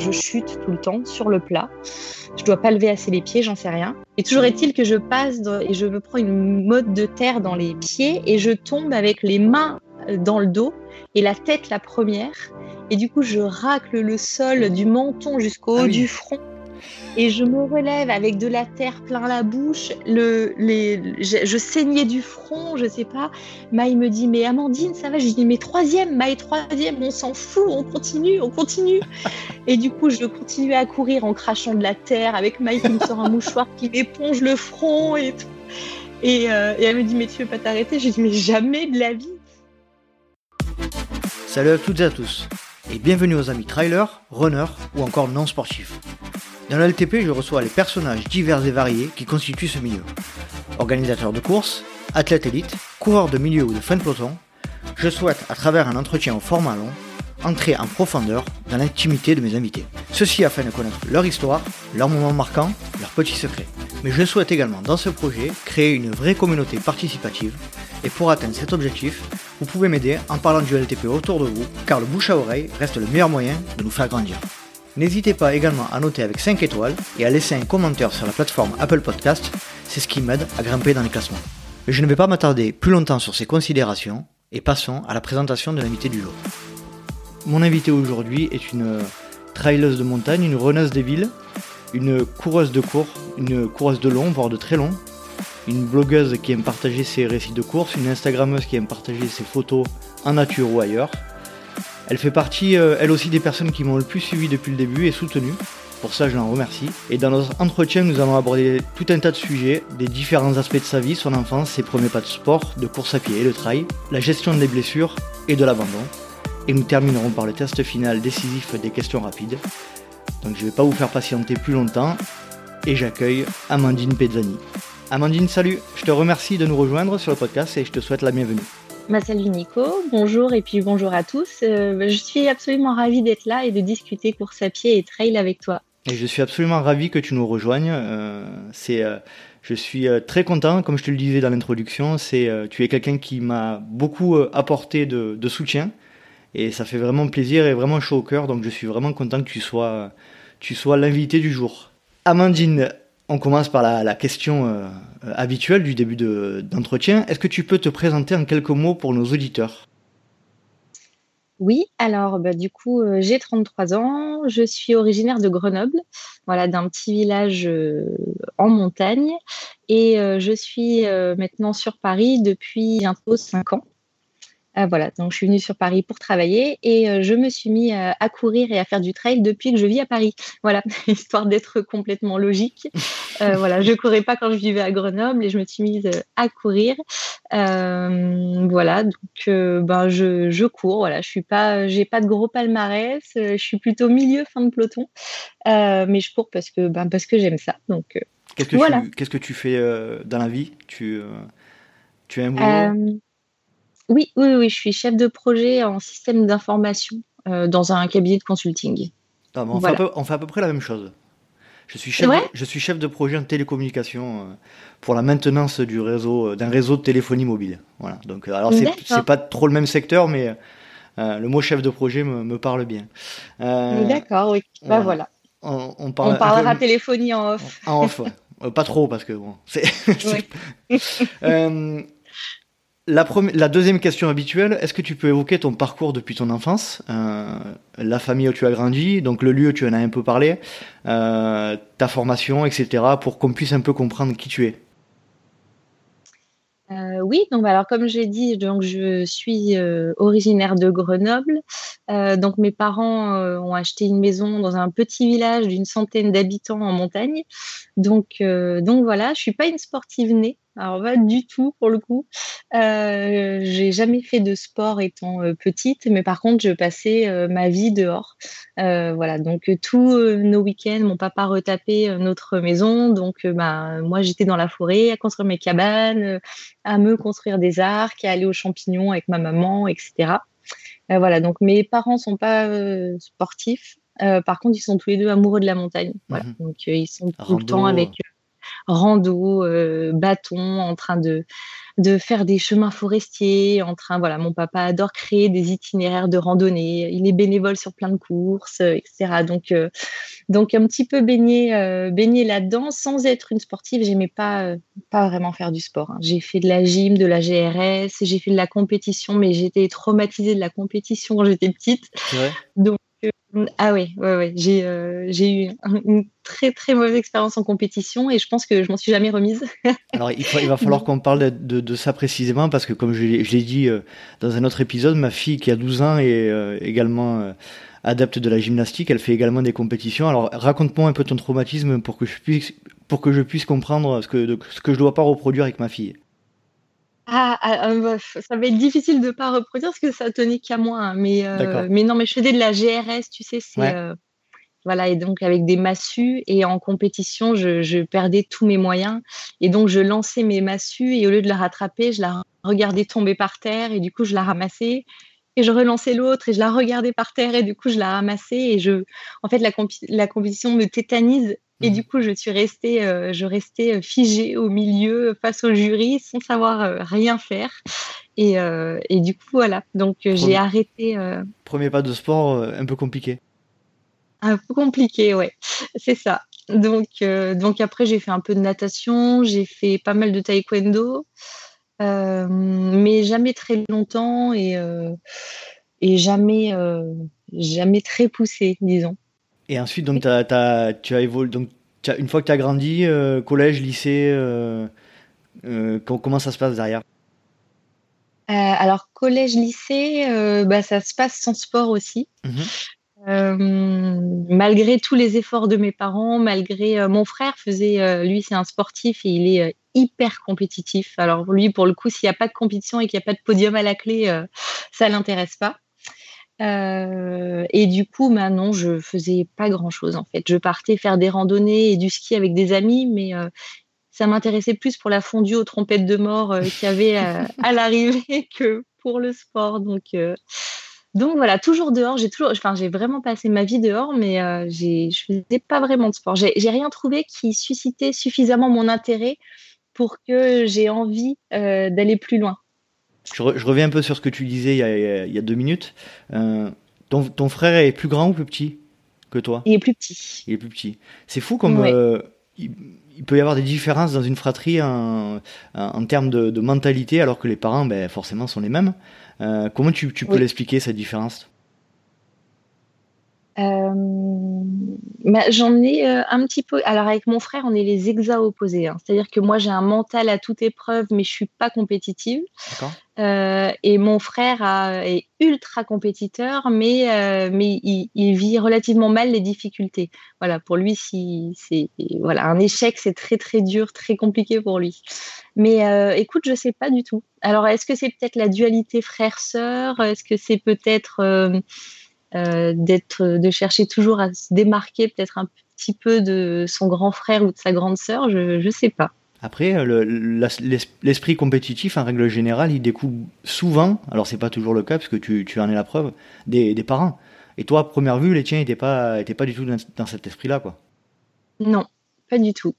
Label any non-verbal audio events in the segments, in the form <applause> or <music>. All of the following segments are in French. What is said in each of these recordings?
je chute tout le temps sur le plat. Je dois pas lever assez les pieds, j'en sais rien. Et toujours est-il que je passe et je me prends une mode de terre dans les pieds et je tombe avec les mains dans le dos et la tête la première. Et du coup, je racle le sol du menton jusqu'au haut ah du front et je me relève avec de la terre plein la bouche. Le, les, je, saignais du front, je sais pas. Maï me dit Mais Amandine, ça va? Je dis Mais troisième, Maï, troisième, on s'en fout, on continue, on continue. <laughs> et du coup, je continue à courir en crachant de la terre avec Maï qui me sort un mouchoir qui m'éponge le front et tout. Et, euh, et elle me dit Mais tu veux pas t'arrêter? Je dis Mais jamais de la vie. Salut à toutes et à tous, et bienvenue aux amis trailers, runners ou encore non sportifs. Dans le je reçois les personnages divers et variés qui constituent ce milieu. Organisateurs de courses, athlètes élites, coureurs de milieu ou de fin de peloton, je souhaite, à travers un entretien au format long, entrer en profondeur dans l'intimité de mes invités. Ceci afin de connaître leur histoire, leurs moments marquants, leurs petits secrets. Mais je souhaite également dans ce projet créer une vraie communauté participative et pour atteindre cet objectif, vous pouvez m'aider en parlant du LTP autour de vous car le bouche à oreille reste le meilleur moyen de nous faire grandir. N'hésitez pas également à noter avec 5 étoiles et à laisser un commentaire sur la plateforme Apple Podcast, c'est ce qui m'aide à grimper dans les classements. Je ne vais pas m'attarder plus longtemps sur ces considérations et passons à la présentation de l'invité du jour. Mon invité aujourd'hui est une traileuse de montagne, une runneuse des villes, une coureuse de cours, une coureuse de long, voire de très long, une blogueuse qui aime partager ses récits de course, une Instagrammeuse qui aime partager ses photos en nature ou ailleurs, elle fait partie, euh, elle aussi, des personnes qui m'ont le plus suivi depuis le début et soutenu. Pour ça, je l'en remercie. Et dans notre entretien, nous allons aborder tout un tas de sujets, des différents aspects de sa vie, son enfance, ses premiers pas de sport, de course à pied et de trail, la gestion des blessures et de l'abandon. Et nous terminerons par le test final décisif des questions rapides. Donc je ne vais pas vous faire patienter plus longtemps. Et j'accueille Amandine Pezzani. Amandine, salut. Je te remercie de nous rejoindre sur le podcast et je te souhaite la bienvenue. Bah, salut Nico, bonjour et puis bonjour à tous. Euh, je suis absolument ravie d'être là et de discuter course à pied et trail avec toi. Et je suis absolument ravi que tu nous rejoignes. Euh, c'est, euh, je suis très content, comme je te le disais dans l'introduction, c'est, tu es quelqu'un qui m'a beaucoup apporté de, de, soutien et ça fait vraiment plaisir et vraiment chaud au cœur. Donc je suis vraiment content que tu sois, tu sois l'invité du jour. Amandine, on commence par la, question euh, habituelle du début d'entretien. Est-ce que tu peux te présenter en quelques mots pour nos auditeurs? Oui, alors bah, du coup, euh, j'ai 33 ans, je suis originaire de Grenoble, voilà, d'un petit village euh, en montagne, et je suis maintenant sur Paris depuis bientôt 5 ans. Ah, voilà, donc je suis venue sur Paris pour travailler et euh, je me suis mis à, courir et à faire du trail depuis que je vis à Paris. <laughs> Voilà, <laughs> histoire d'être complètement logique. <laughs> Euh, voilà, je courais pas quand je vivais à Grenoble et je me suis mise euh, à courir. voilà, donc ben je, cours. Voilà, je suis pas, j'ai pas de gros palmarès. je suis plutôt milieu fin de peloton, mais je cours parce que ben parce que j'aime ça. Donc qu'est-ce que voilà. tu, qu'est-ce que tu fais dans la vie? Tu tu boulot oui, oui, oui, je suis chef de projet en système d'information euh, dans un cabinet de consulting. On, fait à peu, près la même chose. Je suis chef, de, je suis chef de projet en télécommunication euh, pour la maintenance du réseau, euh, d'un réseau de téléphonie mobile. Voilà. Donc, alors c'est pas trop le même secteur, mais le mot chef de projet me, parle bien. D'accord, oui. Bah voilà. On, parlera téléphonie en off. En off, pas trop parce que bon, c'est. <laughs> <laughs> La, deuxième question habituelle, est-ce que tu peux évoquer ton parcours depuis ton enfance, euh, la famille où tu as grandi, donc le lieu, tu en as un peu parlé, euh, ta formation, etc., pour qu'on puisse un peu comprendre qui tu es euh, oui, donc bah, alors comme j'ai dit, donc je suis originaire de Grenoble. donc mes parents ont acheté une maison dans un petit village d'une centaine d'habitants en montagne. Donc donc voilà, je suis pas une sportive née. Alors pas du tout pour le coup. Euh, j'ai jamais fait de sport étant euh, petite, mais par contre je passais euh, ma vie dehors. Euh, voilà, donc tous nos week-ends, mon papa retapait notre maison, donc bah, moi j'étais dans la forêt à construire mes cabanes, à me construire des arcs, à aller aux champignons avec ma maman, etc. voilà, donc mes parents sont pas sportifs. par contre, ils sont tous les deux amoureux de la montagne. Voilà, mmh donc ils sont tout le temps avec rando, bâton, en train de de faire des chemins forestiers, en train, voilà, mon papa adore créer des itinéraires de randonnée, il est bénévole sur plein de courses, etc. Donc, donc un petit peu baigné, baigné là-dedans, sans être une sportive, j'aimais pas, pas vraiment faire du sport. Hein. J'ai fait de la gym, de la GRS, j'ai fait de la compétition, mais j'étais traumatisée de la compétition quand j'étais petite. Donc ah oui, ouais, ouais. J'ai, euh, eu une très très mauvaise expérience en compétition et je pense que je m'en suis jamais remise. <laughs> Alors il, va falloir qu'on parle de, de, ça précisément parce que comme je, l'ai dit euh, dans un autre épisode, ma fille qui a 12 ans est euh, également adepte de la gymnastique, elle fait également des compétitions. Alors raconte-moi un peu ton traumatisme pour que je puisse, pour que je puisse comprendre ce que, ce que je dois pas reproduire avec ma fille. Ah, ah, ah ça va être difficile de ne pas reproduire parce que ça tenait qu'à moi. Hein, mais, euh, mais non, mais je faisais de la GRS, tu sais, c'est. Euh, voilà, et donc avec des massues, et en compétition, je, perdais tous mes moyens. Et donc, je lançais mes massues, et au lieu de la rattraper, je la regardais tomber par terre, et du coup, je la ramassais. Et je relançais l'autre, et je la regardais par terre, et du coup, je la ramassais. Et je, en fait, la, la compétition me tétanise et mmh. du coup, je suis restée, euh, je restais euh, figée au milieu face au jury sans savoir euh, rien faire. Et, et, du coup, voilà. Donc, j'ai arrêté. Premier pas de sport un peu compliqué. Un peu compliqué, ouais. C'est ça. Donc, donc après, j'ai fait un peu de natation, j'ai fait pas mal de taekwondo, mais jamais très longtemps et, et jamais, jamais très poussé, disons. Et ensuite, donc, tu as évolué. Donc, une fois que tu as grandi, euh, collège, lycée, euh, euh, comment ça se passe derrière? Alors, collège, lycée, bah, ça se passe sans sport aussi. Mhm. malgré tous les efforts de mes parents, malgré mon frère faisait, lui c'est un sportif et il est hyper compétitif. Alors lui pour le coup s'il n'y a pas de compétition et qu'il n'y a pas de podium à la clé, ça l'intéresse pas. Euh, et du coup, bah non, je faisais pas grand chose en fait. Je partais faire des randonnées et du ski avec des amis, mais euh, ça m'intéressait plus pour la fondue aux trompettes de mort euh, qu'il y avait <laughs> à l'arrivée que pour le sport. Donc, donc voilà, toujours dehors. J'ai toujours, enfin, j'ai vraiment passé ma vie dehors, mais je faisais pas vraiment de sport. J'ai, j'ai rien trouvé qui suscitait suffisamment mon intérêt pour que j'ai envie d'aller plus loin. Je, reviens un peu sur ce que tu disais il y a, deux minutes. Euh, ton, frère est plus grand ou plus petit que toi? Il est plus petit. Il est plus petit. C'est fou comme euh, il, peut y avoir des différences dans une fratrie en, termes de, mentalité, alors que les parents, ben, forcément, sont les mêmes. Euh, comment tu, peux l'expliquer cette différence? Euh, j'en ai euh, un petit peu. Alors avec mon frère, on est les exa opposés. Hein. C'est-à-dire que moi, j'ai un mental à toute épreuve, mais je suis pas compétitive. Euh, et mon frère est ultra compétiteur, mais mais il, vit relativement mal les difficultés. Voilà, pour lui, si c'est voilà un échec, c'est très très dur, très compliqué pour lui. Mais écoute, je sais pas du tout. Alors, est-ce que c'est peut-être la dualité frère-sœur? Est-ce que c'est peut-être d'être, de chercher toujours à se démarquer peut-être un petit peu de son grand frère ou de sa grande sœur, je ne sais pas. Après, l'esprit compétitif, en règle générale, il découle souvent, alors c'est pas toujours le cas, parce que tu, tu en es la preuve, des, des parents. Et toi, à première vue, les tiens n'étaient pas, étaient pas du tout dans, dans cet esprit-là, quoi. Non, pas du tout.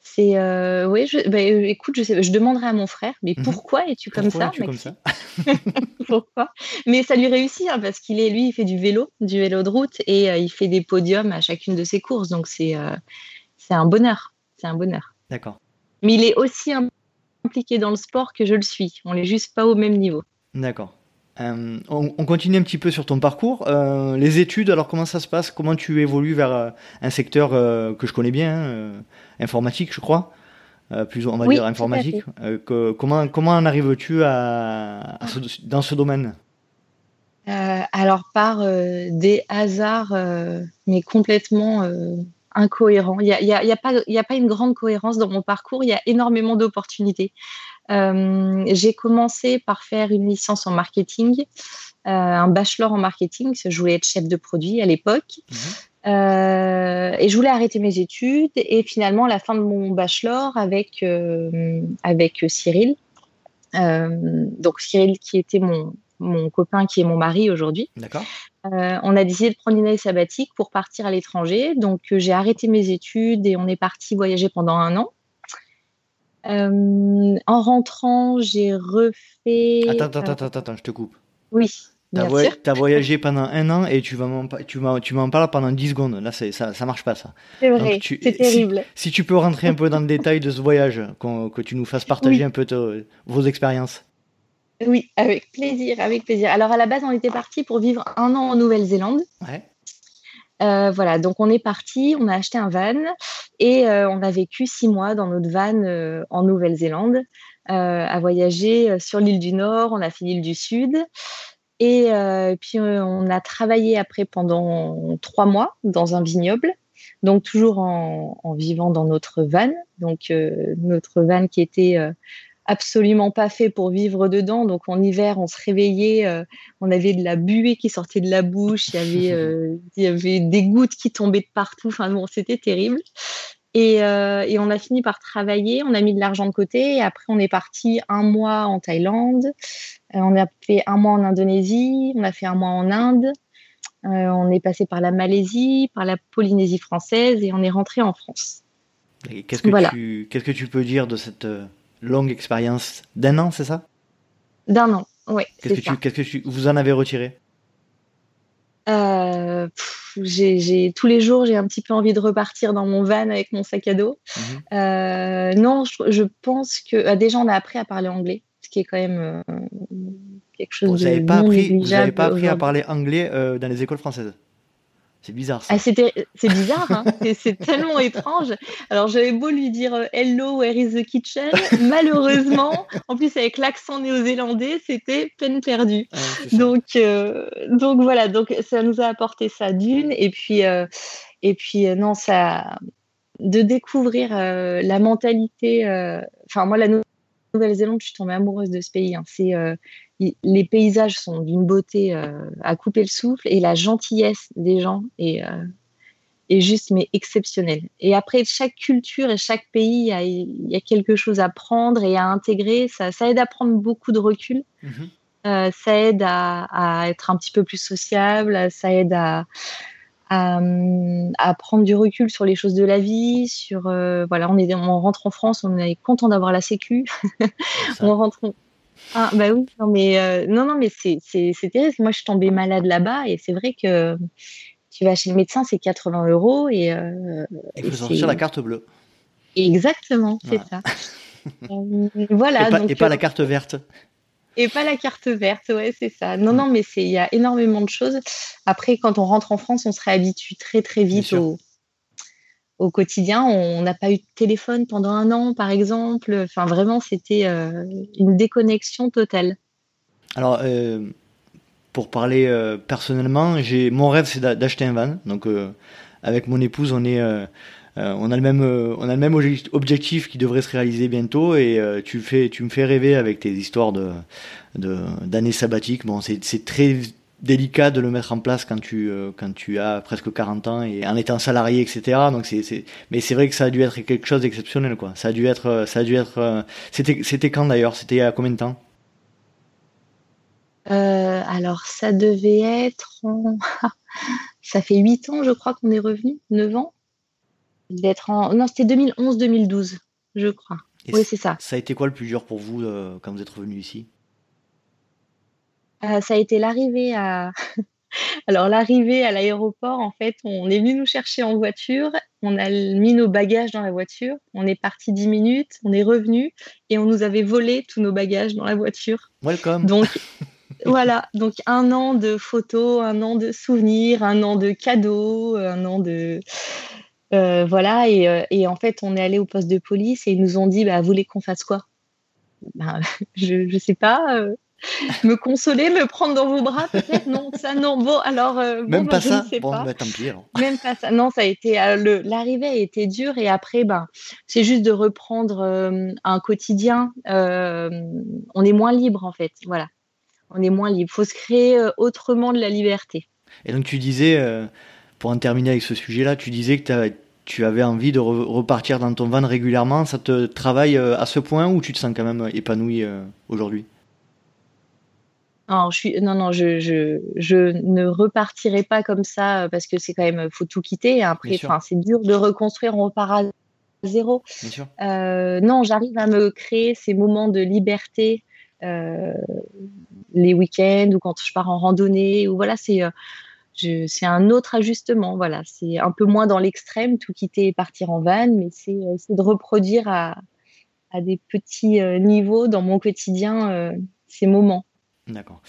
C'est euh, oui, je, bah, euh, écoute, je, sais, je demanderai à mon frère, mais mhm. pourquoi es-tu comme ça, es comme ça <laughs> <laughs> Pourquoi? Mais ça lui réussit hein, parce qu'il est, lui, il fait du vélo, du vélo de route et euh, il fait des podiums à chacune de ses courses, donc c'est c'est un bonheur, c'est un bonheur. D'accord. Mais il est aussi impliqué dans le sport que je le suis. On n'est juste pas au même niveau. D'accord. Euh, on, continue un petit peu sur ton parcours. Euh, les études, alors comment ça se passe? Comment tu évolues vers euh, un secteur que je connais bien, informatique, je crois? Plus on va dire informatique. comment comment en arrives-tu à, dans ce domaine? Alors par des hasards, mais complètement incohérents. Il n'y a, y a, y a, pas, a pas une grande cohérence dans mon parcours. Il y a énormément d'opportunités. Euh, j'ai commencé par faire une licence en marketing, euh, un bachelor en marketing, parce que je voulais être chef de produit à l'époque. Mhm. Euh, et je voulais arrêter mes études. Et finalement, à la fin de mon bachelor, avec, avec Cyril, donc Cyril qui était mon, mon copain qui est mon mari aujourd'hui. D'accord. on a décidé de prendre une année sabbatique pour partir à l'étranger. Donc, j'ai arrêté mes études et on est parti voyager pendant un an. En rentrant, j'ai refait. Attends, attends, attends, attends, je te coupe. Oui. Tu as, voyagé pendant un an et tu m'en tu tu parles pendant 10 secondes. Là, ça, ça marche pas, ça. C'est vrai, c'est terrible. Si, tu peux rentrer un peu dans le détail de ce voyage, que tu nous fasses partager un peu vos expériences. Oui, avec plaisir, avec plaisir. Alors, à la base, on était parti pour vivre un an en Nouvelle-Zélande. Ouais. Euh, voilà, donc on est parti, on a acheté un van et euh, on a vécu six mois dans notre van euh, en Nouvelle-Zélande, à voyager sur l'île du Nord, on a fait l'île du Sud. Et puis on a travaillé après pendant trois mois dans un vignoble, donc toujours en, vivant dans notre van, donc notre van qui était absolument pas fait pour vivre dedans. Donc en hiver, on se réveillait, on avait de la buée qui sortait de la bouche, il y avait, <laughs> il y avait des gouttes qui tombaient de partout. Enfin bon, c'était terrible. Et, et, on a fini par travailler, on a mis de l'argent de côté et après on est parti un mois en Thaïlande, euh, on a fait un mois en Indonésie, on a fait un mois en Inde, euh, on est passé par la Malaisie, par la Polynésie française et on est rentré en France. Qu'est-ce que, tu, qu'est-ce que tu peux dire de cette euh, longue expérience d'un an, c'est ça? D'un an, oui. Qu'est-ce que, qu'est-ce que tu, vous en avez retiré? J'ai, tous les jours, j'ai un petit peu envie de repartir dans mon van avec mon sac à dos. Mhm. non, je, pense que déjà, on a appris à parler anglais qui est quand même euh, quelque chose vous de pas appris, Vous n'avez pas appris à parler anglais euh, dans les écoles françaises? C'est bizarre ça. Ah, c'est bizarre, hein <laughs> c'est tellement étrange. Alors j'avais beau lui dire euh, Hello, where is the kitchen? Malheureusement, en plus avec l'accent néo-zélandais, c'était peine perdue. Ah, donc, donc voilà, donc ça nous a apporté ça d'une. Et puis, et puis non, ça, de découvrir la mentalité. Enfin, moi, la Nouvelle-Zélande, je suis tombée amoureuse de ce pays. Hein. C'est, euh, les paysages sont d'une beauté euh, à couper le souffle et la gentillesse des gens est, euh, est juste mais exceptionnelle. Et après, chaque culture et chaque pays, il y, a, quelque chose à prendre et à intégrer. Ça, ça aide à prendre beaucoup de recul. Mm-hmm. ça aide à, à, être un petit peu plus sociable. Ça aide à, à, prendre du recul sur les choses de la vie, sur euh, voilà, on est on rentre en France, on est content d'avoir la Sécu, <laughs> on rentre. Ah bah oui, non mais euh, non non mais c'est terrible. Moi je suis tombée malade là-bas et c'est vrai que tu vas chez le médecin c'est 80 euros et. Euh, il faut sortir la carte bleue. Exactement, c'est ça. <laughs> voilà. Et pas, et pas la carte verte. Et pas la carte verte, ouais, c'est ça. Non, non, mais il y a énormément de choses. Après, quand on rentre en France, on se réhabitue très, très vite au, au, quotidien. On n'a pas eu de téléphone pendant un an, par exemple. Enfin, vraiment, c'était euh, une déconnexion totale. Alors, euh, pour parler euh, personnellement, j'ai mon rêve, c'est d'acheter un van. Donc, avec mon épouse, on est on a le même, on a le même objectif qui devrait se réaliser bientôt et tu tu me fais rêver avec tes histoires de, d'années sabbatiques. Bon, c'est, très délicat de le mettre en place quand tu quand tu as presque 40 ans et en étant salarié etc donc c'est, mais c'est vrai que ça a dû être quelque chose d'exceptionnel quoi ça a dû être ça a dû être c'était c'était quand d'ailleurs? C'était il y a combien de temps? Alors ça devait être <laughs> ça fait 8 ans je crois qu'on est revenu 9 ans d'être en. Non, c'était 2011-2012, je crois. oui, c'est ça. Ça a été quoi le plus dur pour vous euh, quand vous êtes revenu ici? Euh, Ça a été l'arrivée à. <laughs> Alors, l'arrivée à l'aéroport, en fait, on est venu nous chercher en voiture, on a mis nos bagages dans la voiture, on est parti 10 minutes, on est revenu et on nous avait volé tous nos bagages dans la voiture. Welcome. Donc, <laughs> voilà, donc un an de photos, un an de souvenirs, un an de cadeaux, un an de. Euh, voilà, euh, et, en fait, on est allé au poste de police et ils nous ont dit bah, Vous voulez qu'on fasse quoi? Ben, <laughs> Je ne sais pas. Euh, me consoler, me prendre dans vos bras, peut-être? Non, ça, non. Bon, alors. Même bon, pas ça? sais bon, pas. Bah, tant pis, Même pas ça. Non, ça a été. L'arrivée a été dure et après, ben, c'est juste de reprendre un quotidien. on est moins libre, en fait. Voilà. On est moins libre. Il faut se créer autrement de la liberté. Et donc, tu disais pour en terminer avec ce sujet-là, tu disais que tu avais envie de repartir dans ton van régulièrement. Ça te travaille euh, à ce point ou tu te sens quand même épanoui euh, aujourd'hui? Non, je suis, non, non, je, je, je, ne repartirai pas comme ça parce que c'est quand même, faut tout quitter. Après, c'est dur de reconstruire, on repart à zéro. Euh, non, j'arrive à me créer ces moments de liberté euh, les week-ends ou quand je pars en randonnée. Ou voilà, c'est euh, un autre ajustement. Voilà, c'est un peu moins dans l'extrême, tout quitter et partir en van, mais c'est de reproduire à, à des petits niveaux dans mon quotidien ces moments. D'accord.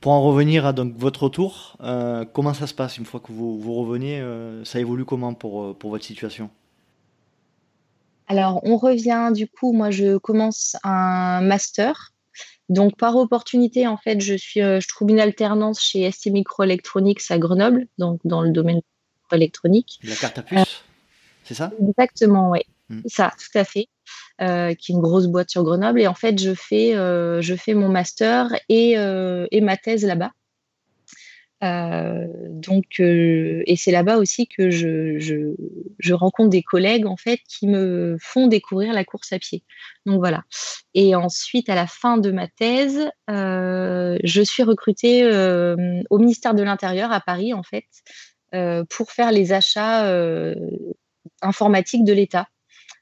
Pour en revenir à donc votre retour, euh, comment ça se passe une fois que vous, vous revenez euh, Ça évolue comment pour, euh, pour votre situation? Alors, on revient, du coup, moi, je commence un master. Donc, par opportunité, en fait, je, suis, je trouve une alternance chez ST Microelectronics à Grenoble, donc dans le domaine électronique. La carte à puce, c'est ça? Exactement, oui. Hmm. Ça, tout à fait. Euh, qui est une grosse boîte sur Grenoble. Et en fait, je fais, euh, je fais mon master et, euh, et ma thèse là-bas. donc, et c'est là-bas aussi que je, je, je, rencontre des collègues en fait qui me font découvrir la course à pied. Donc voilà. Et ensuite, à la fin de ma thèse, je suis recrutée au ministère de l'Intérieur à Paris en fait pour faire les achats informatiques de l'État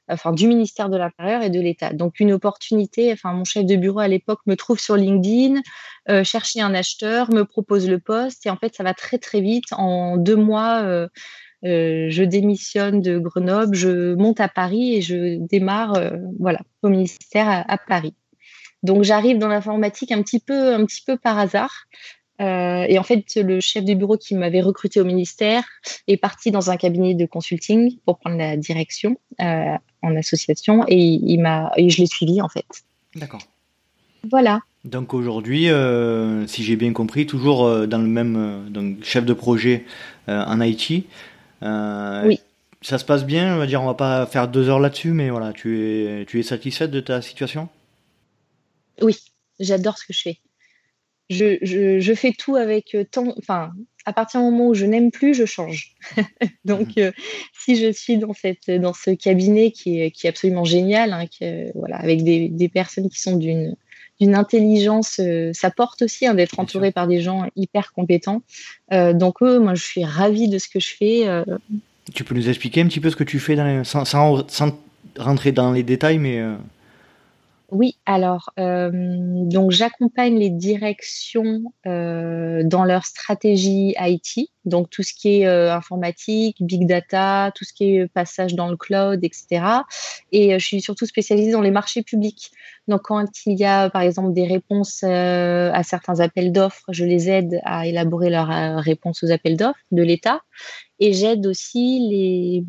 enfin du ministère de l'Intérieur et de l'État. Donc une opportunité, enfin mon chef de bureau à l'époque me trouve sur LinkedIn, euh, chercher un acheteur, me propose le poste et en fait ça va très très vite. En deux mois, euh, euh, je démissionne de Grenoble, je monte à Paris et je démarre voilà au ministère à, Paris. Donc j'arrive dans l'informatique un petit peu un petit peu par hasard. Et en fait, le chef de bureau qui m'avait recruté au ministère est parti dans un cabinet de consulting pour prendre la direction en association et il m'a et je l'ai suivi en fait. D'accord. Voilà. Donc aujourd'hui, euh, si j'ai bien compris, toujours euh, dans le même euh, donc chef de projet en Haïti. oui. Ça se passe bien, on va dire, on va pas faire deux heures là-dessus, mais voilà, tu es, tu es satisfaite de ta situation? Oui, j'adore ce que je fais. Je, je, je fais tout avec tant, enfin, à partir du moment où je n'aime plus, je change. <laughs> Donc, mhm. euh, si je suis dans, cette, dans ce cabinet qui est, qui est absolument génial, hein, voilà, avec des, des, personnes qui sont d'une d'une intelligence, euh, ça porte aussi hein, d'être entouré par des gens hyper compétents. Euh, donc, moi, je suis ravie de ce que je fais. Tu peux nous expliquer un petit peu ce que tu fais dans sans, sans, sans, rentrer dans les détails, mais oui, alors, euh, donc j'accompagne les directions euh, dans leur stratégie IT, donc tout ce qui est euh, informatique, big data, tout ce qui est passage dans le cloud, etc. Et je suis surtout spécialisée dans les marchés publics. Donc, quand il y a, par exemple, des réponses à certains appels d'offres, je les aide à élaborer leurs réponses aux appels d'offres de l'État et j'aide aussi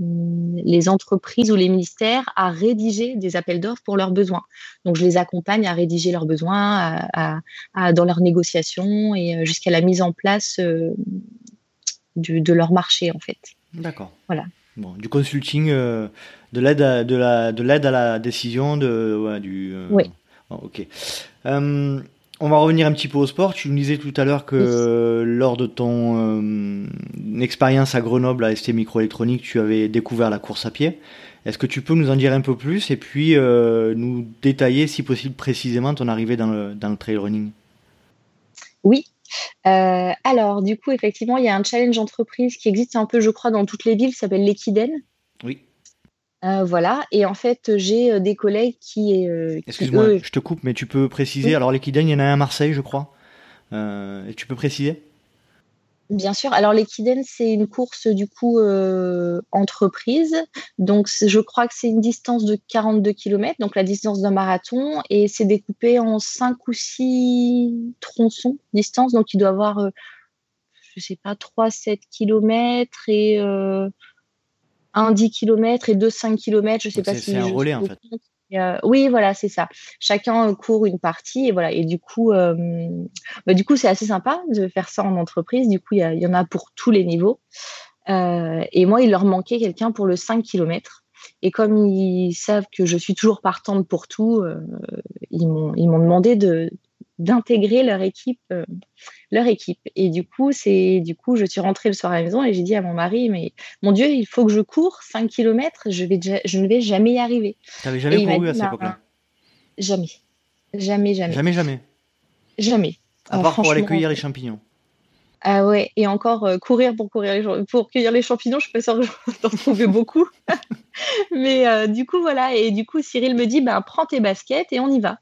les, entreprises ou les ministères à rédiger des appels d'offres pour leurs besoins. Donc, je les accompagne à rédiger leurs besoins à, à, dans leurs négociations et euh, jusqu'à la mise en place euh, de leur marché, en fait. D'accord. Voilà. Bon, du consulting, euh, de l'aide à, de la, de l'aide à la décision, de, ouais, du. oui. ok. On va revenir un petit peu au sport. Tu nous disais tout à l'heure que lors de ton euh, expérience à Grenoble à ST Microélectronique, tu avais découvert la course à pied. Est-ce que tu peux nous en dire un peu plus et puis euh, nous détailler, si possible, précisément ton arrivée dans le, dans le trail running? Oui. Euh, alors, du coup, effectivement, il y a un challenge entreprise qui existe un peu, je crois, dans toutes les villes, s'appelle l'Equiden. Oui. Euh, voilà, et en fait, j'ai euh, des collègues qui. Excuse-moi, je te coupe, mais tu peux préciser. Alors, l'équidène, il y en a un à Marseille, je crois. et tu peux préciser? Bien sûr. Alors, l'équidène, c'est une course, du coup, entreprise. Donc, je crois que c'est une distance de 42 km, donc la distance d'un marathon, et c'est découpé en 5 ou 6 tronçons distance. Donc, il doit avoir, je sais pas, 3-7 km et un 10 km et deux 5 km. Je sais pas si. C'est un relais en fait. Oui, voilà, c'est ça. Chacun court une partie et voilà. Et du coup, euh, bah, du coup, c'est assez sympa de faire ça en entreprise. Du coup, il y, en a pour tous les niveaux. Euh, et moi, il leur manquait quelqu'un pour le 5 km. Et comme ils savent que je suis toujours partante pour tout, euh, ils m'ont demandé de, d'intégrer leur équipe, euh, leur équipe. Et du coup, c'est du coup, je suis rentrée le soir à la maison et j'ai dit à mon mari, mais mon Dieu, il faut que je cours 5 km, je, vais je ne vais jamais y arriver. Tu n'avais jamais couru à cette époque-là Jamais. Jamais, jamais. Jamais, jamais. Jamais. À part pour aller cueillir les champignons. Ah ouais, et encore courir pour courir les pour cueillir les champignons, je suis pas sûre <laughs> d'en trouver beaucoup. <laughs> Mais du coup voilà, et du coup Cyril me dit ben prends tes baskets et on y va.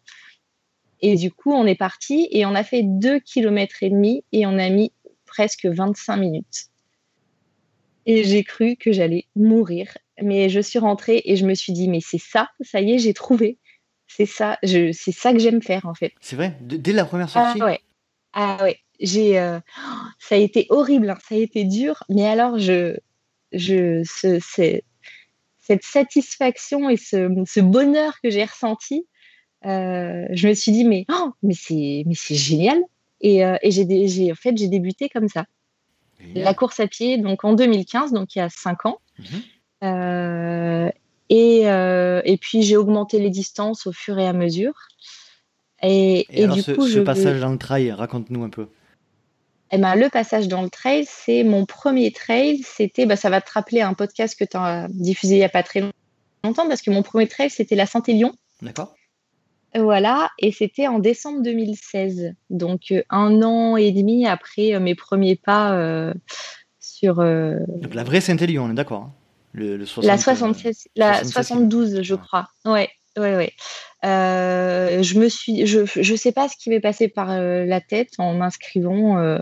Et du coup on est parti et on a fait 2 km et demi et on a mis presque 25 minutes. Et j'ai cru que j'allais mourir. Mais je suis rentrée et je me suis dit, mais c'est ça, ça y est, j'ai trouvé. C'est ça, c'est ça que j'aime faire en fait. C'est vrai? Dès la première sortie? Ah ouais. Ah ouais. J'ai, euh, ça a été horrible, hein. ça a été dur. Mais alors, je, je, ce, cette satisfaction et ce, bonheur que j'ai ressenti, euh, je me suis dit, mais, oh, mais c'est, mais c'est génial. Et, euh, et j'ai, en fait, j'ai débuté comme ça la course à pied donc en 2015, donc il y a cinq ans. Mhm. Euh, et, et, puis j'ai augmenté les distances au fur et à mesure. Et, et, du ce, coup, ce passage dans le trail, raconte-nous un peu. Eh ben, le passage dans le trail, c'est mon premier trail. C'était, bah, ça va te rappeler un podcast que tu as diffusé il n'y a pas très longtemps, parce que mon premier trail, c'était la Saint-Élion. D'accord. Voilà, et c'était en décembre 2016, donc euh, un an et demi après euh, mes premiers pas euh, sur. Donc la vraie Saint-Élion, on est d'accord hein. le, La 76, la 72, je crois. Ouais, ouais, ouais. je me suis, je, je sais pas ce qui m'est passé par la tête en m'inscrivant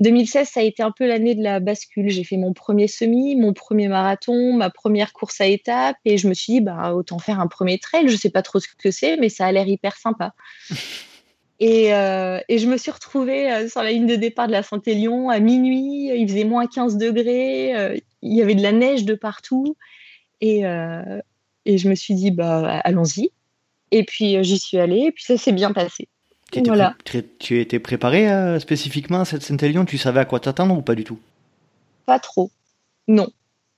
2016, ça a été un peu l'année de la bascule. J'ai fait mon premier semi, mon premier marathon, ma première course à étapes, et je me suis dit, bah, autant faire un premier trail. Je sais pas trop ce que c'est, mais ça a l'air hyper sympa. <laughs> et, euh, et, je me suis retrouvée euh, sur la ligne de départ de la Saint-Élion à minuit. Il faisait moins 15 degrés, euh, il y avait de la neige de partout, et, et je me suis dit, bah, allons-y. Et puis j'y suis allée, et puis ça s'est bien passé. Tu voilà. tu étais préparé euh, spécifiquement à cette Saint-Élion? Tu savais à quoi t'attendre ou pas du tout? Pas trop. Non.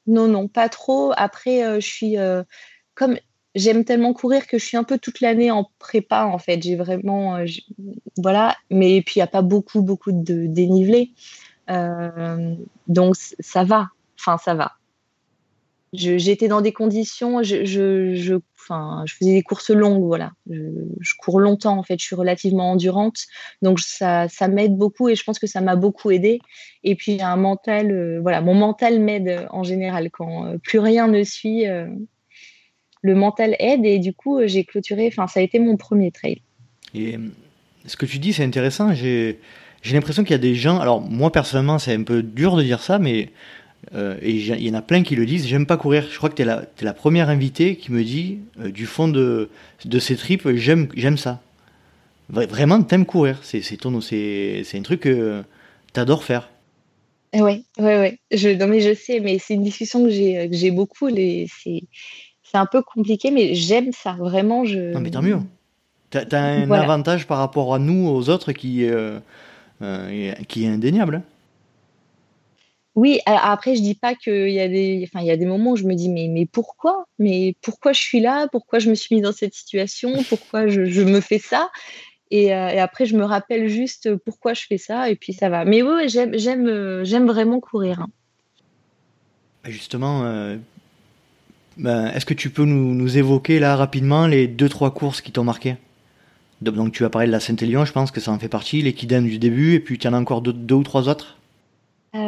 Non, non, pas trop. Après, euh, je suis. Euh, comme j'aime tellement courir que je suis un peu toute l'année en prépa, en fait. J'ai vraiment. voilà. Mais puis, il n'y a pas beaucoup, beaucoup de dénivelé. donc, ça va. Enfin, ça va j'étais dans des conditions, je, faisais des courses longues, voilà. Je, cours longtemps, en fait, je suis relativement endurante. Donc, ça, m'aide beaucoup et je pense que ça m'a beaucoup aidé. Et puis, un mental, euh, voilà, mon mental m'aide en général. Quand euh, plus rien ne suit, euh, le mental aide et du coup, j'ai clôturé, enfin, ça a été mon premier trail. Et ce que tu dis, c'est intéressant. J'ai l'impression qu'il y a des gens, alors moi personnellement, c'est un peu dur de dire ça, mais euh, et il y en a plein qui le disent, j'aime pas courir. Je crois que tu es, es, la première invitée qui me dit, euh, du fond de, de ses tripes, j'aime ça. Vraiment, t'aimes courir. C'est un truc que t'adores faire. Oui, oui, oui. Je, non, mais je sais, mais c'est une discussion que j'ai beaucoup. C'est un peu compliqué, mais j'aime ça. Vraiment, je. Non, mais tant mieux. T'as as un avantage par rapport à nous, aux autres, qui, euh, qui est indéniable. Oui, après, je dis pas qu'il y a des, enfin, il y a des moments où je me dis, mais, mais pourquoi? Mais pourquoi je suis là? Pourquoi je me suis mis dans cette situation? Pourquoi je, je me fais ça? Et, euh, et, après, je me rappelle juste pourquoi je fais ça, et puis ça va. Mais oui, j'aime, j'aime, euh, j'aime vraiment courir. Hein. Justement, euh, ben, est-ce que tu peux nous, nous, évoquer là rapidement les deux trois courses qui t'ont marqué? Donc tu as parlé de la Saint-Élion, je pense que ça en fait partie, les Kidam du début, et puis tu en as encore deux, deux ou trois autres? Euh,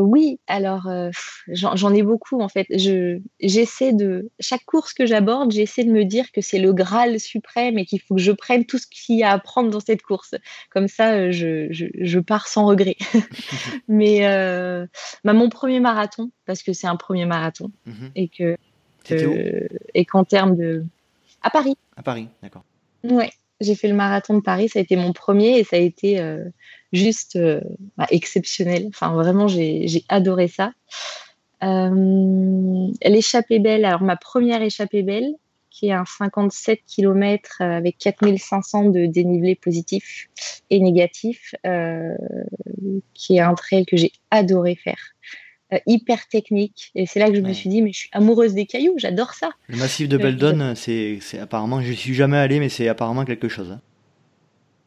oui, alors euh, j'en ai beaucoup en fait. Je, j'essaie de chaque course que j'aborde, j'essaie de me dire que c'est le Graal suprême et qu'il faut que je prenne tout ce qu'il y a à prendre dans cette course. Comme ça, euh, je, je, je pars sans regret. <laughs> Mais euh, bah, mon premier marathon, parce que c'est un premier marathon mmh et que et qu'en termes de à Paris. À Paris, d'accord. Ouais, j'ai fait le marathon de Paris, ça a été mon premier et ça a été juste euh, bah, exceptionnel. Enfin, vraiment, j'ai adoré ça. Euh, l'échappée belle, alors ma première échappée belle, qui est un 57 km euh, avec 4500 de dénivelé positif et négatif, qui est un trail que j'ai adoré faire. hyper technique. Et c'est là que je me suis dit, mais je suis amoureuse des cailloux, j'adore ça. Le massif de Beldon, c'est apparemment, je suis jamais allé, mais c'est apparemment quelque chose. Hein.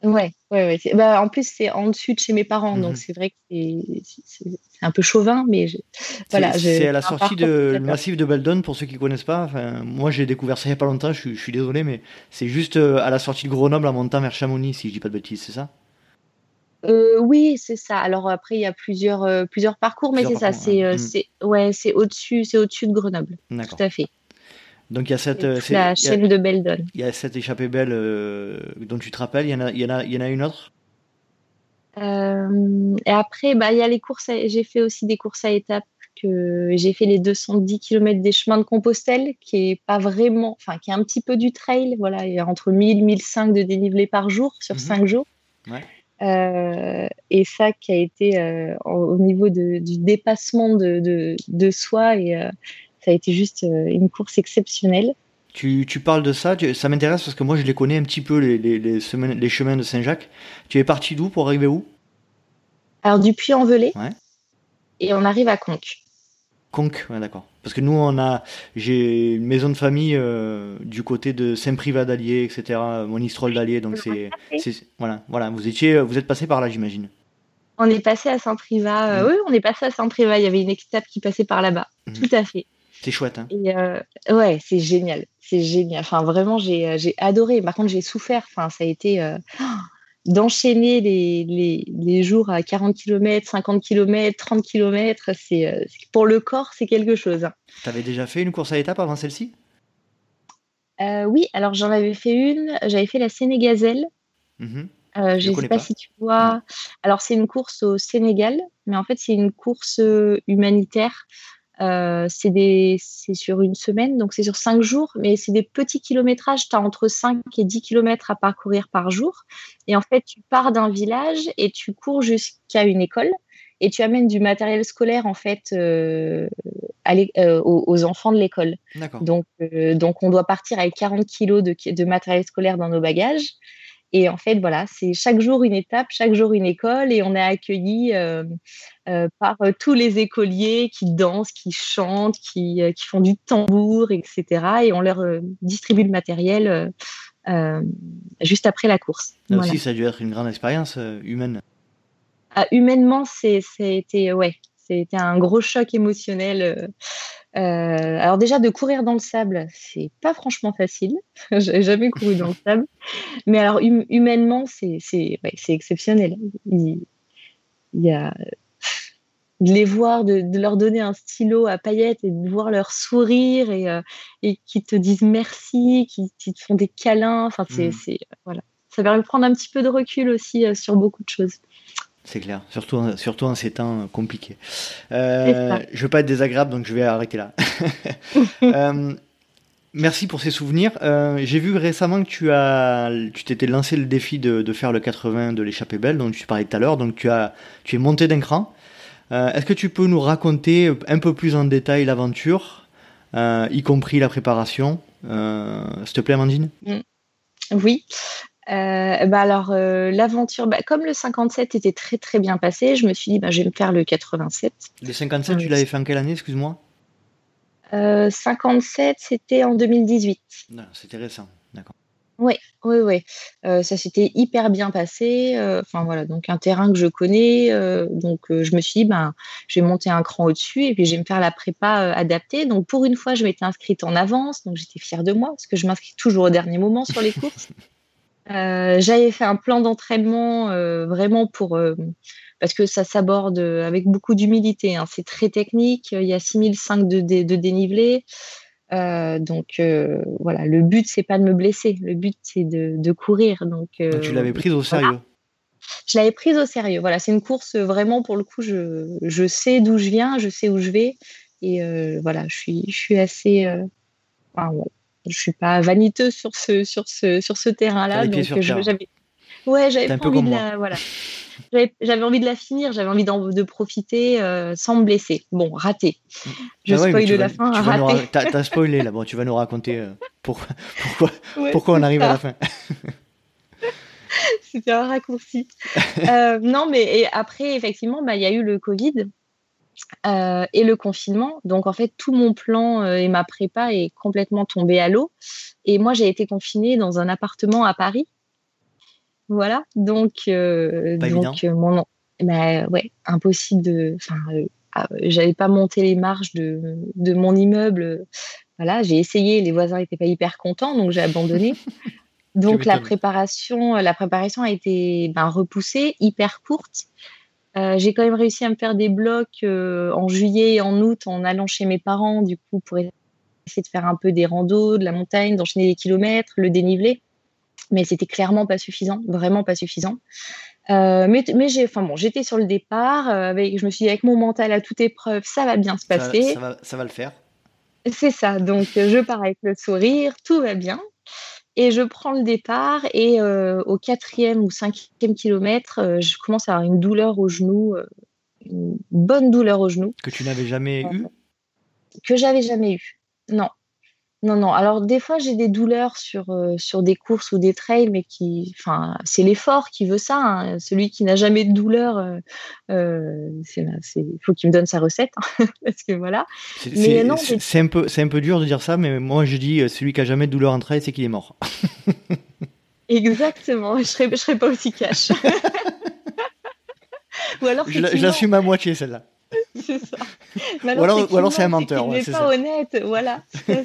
Ouais, ouais, ouais. Bah, en plus, c'est en dessus de chez mes parents, donc mmh c'est vrai que c'est un peu chauvin, mais voilà. C'est à la sortie de massif de Beldon, pour ceux qui connaissent pas. Enfin, moi, j'ai découvert ça il n'y a pas longtemps, je, suis désolé, mais c'est juste euh, à la sortie de Grenoble en montant vers Chamonix, si je dis pas de bêtises, c'est ça? Oui, c'est ça. Alors après, il y a plusieurs, plusieurs parcours, mais c'est ça. C'est c'est ouais, c'est au-dessus, c'est au-dessus de Grenoble. Tout à fait. Donc il y a cette la de Beldon. Il y a cette échappée belle dont tu te rappelles. Il y en a, il y en a, il y en a une autre? et après, bah il y a les courses. J'ai fait aussi des courses à étapes j'ai fait les 210 km des chemins de Compostelle, qui est pas vraiment, enfin, qui est un petit peu du trail. Voilà, il y a entre 1000 et 1005 de dénivelé par jour sur 5 mhm. jours. Euh, et ça qui a été euh, au niveau du dépassement de, de, soi, et euh, ça a été juste une course exceptionnelle. Tu, tu, parles de ça, ça m'intéresse parce que moi je les connais un petit peu, les, les, les, semaines, les chemins de Saint-Jacques. Tu es parti d'où pour arriver où? Alors du Puy-en-Velay. Et on arrive à Conques. Conques, ouais, d'accord. Parce que nous, on a, j'ai une maison de famille euh, du côté de Saint-Privat d'Allier, etc. Monistrol d'Allier, donc c'est, voilà, voilà. Vous étiez, vous êtes passé par là, j'imagine. On est passé à Saint-Privat. Euh, mm. oui, on est passé à Saint-Privat. Il y avait une étape qui passait par là-bas. Mm. Tout à fait. C'est chouette, hein. Et euh, ouais, c'est génial, c'est génial. Enfin, vraiment, j'ai, j'ai adoré. Par contre, j'ai souffert. Enfin, ça a été <gasps> d'enchaîner les, les, jours à 40 km, 50 km, 30 km, c'est pour le corps, c'est quelque chose. Tu avais déjà fait une course à étapes avant celle-ci? Euh, Oui, alors j'en avais fait une, j'avais fait la Sénégazelle. Mmh euh, je ne sais pas, si tu vois. Alors, c'est une course au Sénégal, mais en fait, c'est une course euh, humanitaire euh, c'est sur une semaine, donc c'est sur cinq jours, mais c'est des petits kilométrages. Tu as entre 5 et 10 kilomètres à parcourir par jour. Et en fait, tu pars d'un village et tu cours jusqu'à une école et tu amènes du matériel scolaire en fait euh, euh, aux, enfants de l'école. Donc, donc, on doit partir avec 40 kilos de, de matériel scolaire dans nos bagages. Et en fait, voilà, c'est chaque jour une étape, chaque jour une école, et on est accueilli euh, euh, par euh, tous les écoliers qui dansent, qui chantent, qui, qui, font du tambour, etc. Et on leur distribue le matériel juste après la course. Là aussi, ça a dû être une grande expérience humaine. Ah, humainement, c'était ouais, c'était un gros choc émotionnel. Euh, alors déjà de courir dans le sable, c'est pas franchement facile. <laughs> J'ai jamais couru dans le <laughs> sable, mais alors hum, humainement c'est c'est exceptionnel. Il, y a de les voir, de, leur donner un stylo à paillettes et de voir leur sourire et, euh, et qui te disent merci, qui, te font des câlins. Enfin, c'est, mmh. voilà. Ça permet de prendre un petit peu de recul aussi euh, sur beaucoup de choses. C'est clair, surtout, surtout en ces temps compliqués. Euh, je ne veux pas être désagréable, donc je vais arrêter là. <laughs> Euh, merci pour ces souvenirs. Euh, j'ai vu récemment que tu as, tu t'étais lancé le défi de, faire le 80 de l'échappée belle, dont tu parlais tout à l'heure. Donc tu as, tu es monté d'un cran. Est-ce que tu peux nous raconter un peu plus en détail l'aventure, y compris la préparation, s'il te plaît, Amandine? Mm. Oui. Euh, bah alors, euh, l'aventure, bah, comme le 57 était très très bien passé, je me suis dit, bah, je vais me faire le 87. Le 57, tu l'avais fait en quelle année, excuse-moi? 57, euh, c'était en 2018. C'était récent, d'accord. Oui, oui, oui. ça s'était hyper bien passé. Enfin voilà, donc un terrain que je connais. donc je me suis dit, ben, je vais monter un cran au-dessus et puis je vais me faire la prépa adaptée. Donc pour une fois, je m'étais inscrite en avance, donc j'étais fière de moi parce que je m'inscris toujours au dernier moment sur les courses. <laughs> Euh, j'avais fait un plan d'entraînement euh, vraiment pour euh, parce que ça s'aborde avec beaucoup d'humilité. Hein. C'est très technique. Il y a 6005 de, de, dénivelé. donc voilà, le but c'est pas de me blesser. Le but c'est de, de, courir. Donc, tu l'avais prise au sérieux? Je l'avais prise au sérieux. Voilà, c'est une course vraiment pour le coup. Je, je sais d'où je viens, je sais où je vais et voilà, je suis je suis assez. Enfin, je suis pas vaniteuse sur ce sur ce sur ce terrain-là. Donc j'avais ouais j'avais envie de la voilà. J'avais envie de la finir, j'avais envie de profiter euh, sans me blesser. Bon, raté. Je bah spoil la fin. Raté. T'as as spoilé là. Bon, tu vas nous raconter euh, <laughs> pourquoi pourquoi, pourquoi on arrive à la fin. <laughs> C'était un raccourci. euh, non, mais et après, effectivement, bah, il y a eu le Covid. Euh, et le confinement. Donc, en fait, tout mon plan euh, et ma prépa est complètement tombé à l'eau. Et moi, j'ai été confinée dans un appartement à Paris. Voilà. Donc, euh, donc mon bah, ouais, impossible de. Enfin, ah, j'avais pas monté les marches de, de mon immeuble. Voilà, j'ai essayé. Les voisins n'étaient pas hyper contents, donc j'ai abandonné. <laughs> Donc la préparation, la préparation a été ben, repoussée, hyper courte. J'ai quand même réussi à me faire des blocs en juillet et en août en allant chez mes parents, du coup, pour essayer de faire un peu des randos, de la montagne, d'enchaîner les kilomètres, le dénivelé. Mais c'était clairement pas suffisant, vraiment pas suffisant. Euh, mais mais j'ai, enfin bon, j'étais sur le départ. Euh, avec, je me suis dit, avec mon mental à toute épreuve, ça va bien se passer. Ça, va, ça va, le faire. C'est ça. Donc, je pars avec le sourire, tout va bien. Et je prends le départ. Et euh, au quatrième ou cinquième kilomètre, je commence à avoir une douleur au genou, une bonne douleur au genou. Que tu n'avais jamais eu Que j'avais jamais eu. Non. Non, non. Alors, des fois, j'ai des douleurs sur, euh, sur des courses ou des trails, mais qui, enfin, c'est l'effort qui veut ça. Hein. Celui qui n'a jamais de douleur, euh, euh il faut qu'il me donne sa recette, hein, <laughs> parce que voilà. C'est un peu, c'est un peu dur de dire ça, mais moi, je dis, celui qui a jamais de douleur en trail, c'est qu'il est mort. <laughs> Exactement. Je serais, je serais pas aussi cash. <laughs> ou alors, je l'assume à moitié celle-là. <laughs> c'est ça. ou alors, c'est un menteur. Il n'est pas honnête, voilà. <laughs>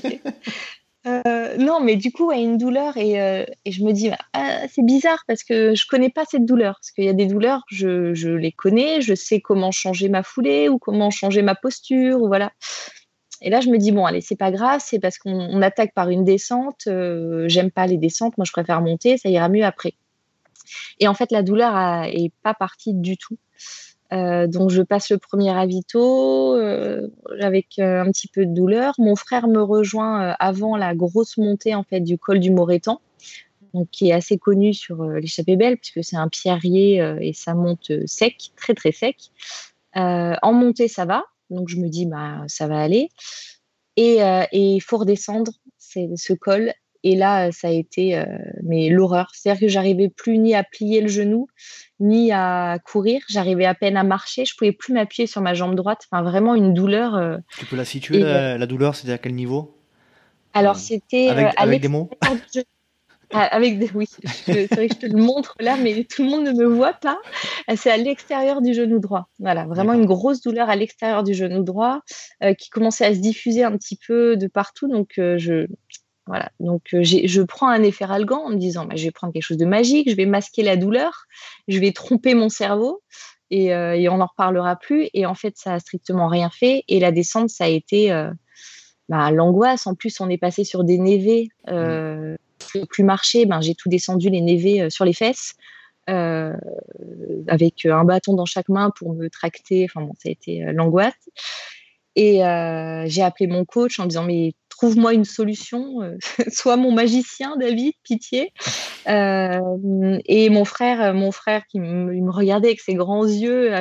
Euh, non, mais du coup, a une douleur et, euh, et je me dis, bah, ah, c'est bizarre parce que je connais pas cette douleur. Parce qu'il y a des douleurs, je, je, les connais, je sais comment changer ma foulée ou comment changer ma posture, ou voilà. Et là, je me dis, bon, allez, c'est pas grave, c'est parce qu'on attaque par une descente. Euh, j'aime pas les descentes, moi je préfère monter, ça ira mieux après. Et en fait, la douleur est pas partie du tout. Euh, donc je passe le premier ravito euh, avec euh, un petit peu de douleur. Mon frère me rejoint avant la grosse montée en fait du col du Morétan, donc qui est assez connu sur l'échappée belle puisque c'est un pierrier et ça monte sec, très très sec. en montée ça va, donc je me dis bah ça va aller. Et il faut redescendre ce col et là, ça a été mais l'horreur. C'est-à-dire que j'arrivais plus ni à plier le genou, ni à courir. J'arrivais à peine à marcher. Je pouvais plus m'appuyer sur ma jambe droite. Enfin, vraiment une douleur. Euh, tu peux la situer, la, douleur C'était à quel niveau? Alors, euh, c'était. Avec, euh, avec des mots? ah, avec des... Oui, c'est vrai que je te le montre là, mais tout le monde ne me voit pas. C'est à l'extérieur du genou droit. Voilà, vraiment une grosse douleur à l'extérieur du genou droit qui commençait à se diffuser un petit peu de partout. Donc, je, voilà. Donc, euh, je prends un efferalgan en me disant, bah, je vais prendre quelque chose de magique, je vais masquer la douleur, je vais tromper mon cerveau et, euh, on n'en reparlera plus. Et en fait, ça a strictement rien fait. Et la descente, ça a été euh, bah, l'angoisse. En plus, on est passé sur des névés. Euh, plus marcher, ben, j'ai tout descendu les névés sur les fesses. avec un bâton dans chaque main pour me tracter. Enfin bon, ça a été l'angoisse. Et j'ai appelé mon coach en disant mais trouve-moi une solution, euh, <laughs> sois mon magicien, David, pitié. Euh, et mon frère, mon frère qui me, regardait avec ses grands yeux,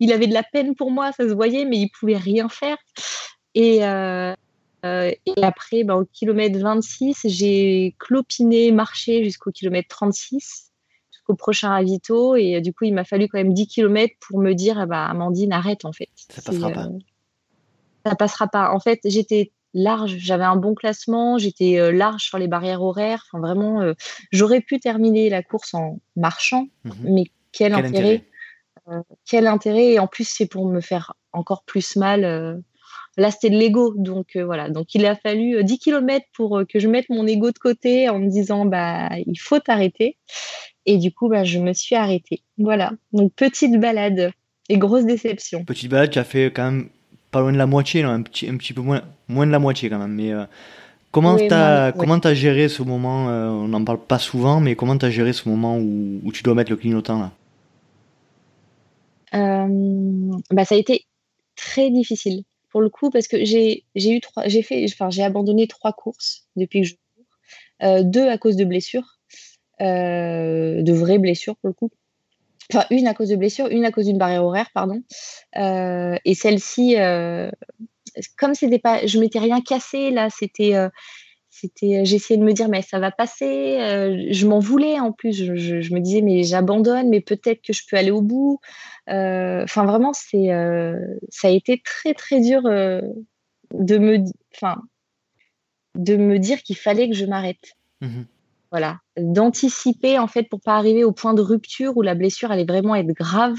il avait de la peine pour moi, ça se voyait, mais il pouvait rien faire. Et, euh, et après, bah, au kilomètre 26, j'ai clopiné, marché jusqu'au kilomètre 36 jusqu'au prochain ravito. Et du coup, il m'a fallu quand même 10 km pour me dire, ah bah, Amandine, arrête en fait. Ça passera pas. ça passera pas. En fait, j'étais large. J'avais un bon classement, j'étais euh, large sur les barrières horaires. Enfin, vraiment, euh, j'aurais pu terminer la course en marchant, mhm. mais quel, intérêt, euh, Quel intérêt? Et en plus, c'est pour me faire encore plus mal. Là, c'était de l'ego. Donc, voilà. Donc, il a fallu 10 km pour que je mette mon ego de côté en me disant, bah, il faut t'arrêter. Et du coup, bah, je me suis arrêtée. Voilà. Donc, petite balade et grosse déception. Petite balade, tu as fait quand même pas loin de la moitié, un, petit, un petit peu moins, moins de la moitié quand même. Mais euh, comment tu as, géré ce moment euh, On n'en parle pas souvent, mais comment tu as géré ce moment où, où, tu dois mettre le clignotant là? Euh, bah, Ça a été très difficile pour le coup parce que j'ai eu trois, j'ai fait, enfin j'ai abandonné trois courses depuis que je cours, deux à cause de blessures, de vraies blessures pour le coup enfin une à cause de blessure, une à cause d'une barrière horaire, pardon. Euh, et celle-ci, euh, comme c'était pas, je m'étais rien cassé là, c'était, euh, c'était, j'essayais de me dire mais ça va passer. je m'en voulais en plus, je, me disais mais j'abandonne, mais peut-être que je peux aller au bout. Enfin vraiment, ça a été très très dur de me, enfin, de me dire qu'il fallait que je m'arrête. Mmh voilà, d'anticiper en fait pour pas arriver au point de rupture où la blessure allait vraiment être grave.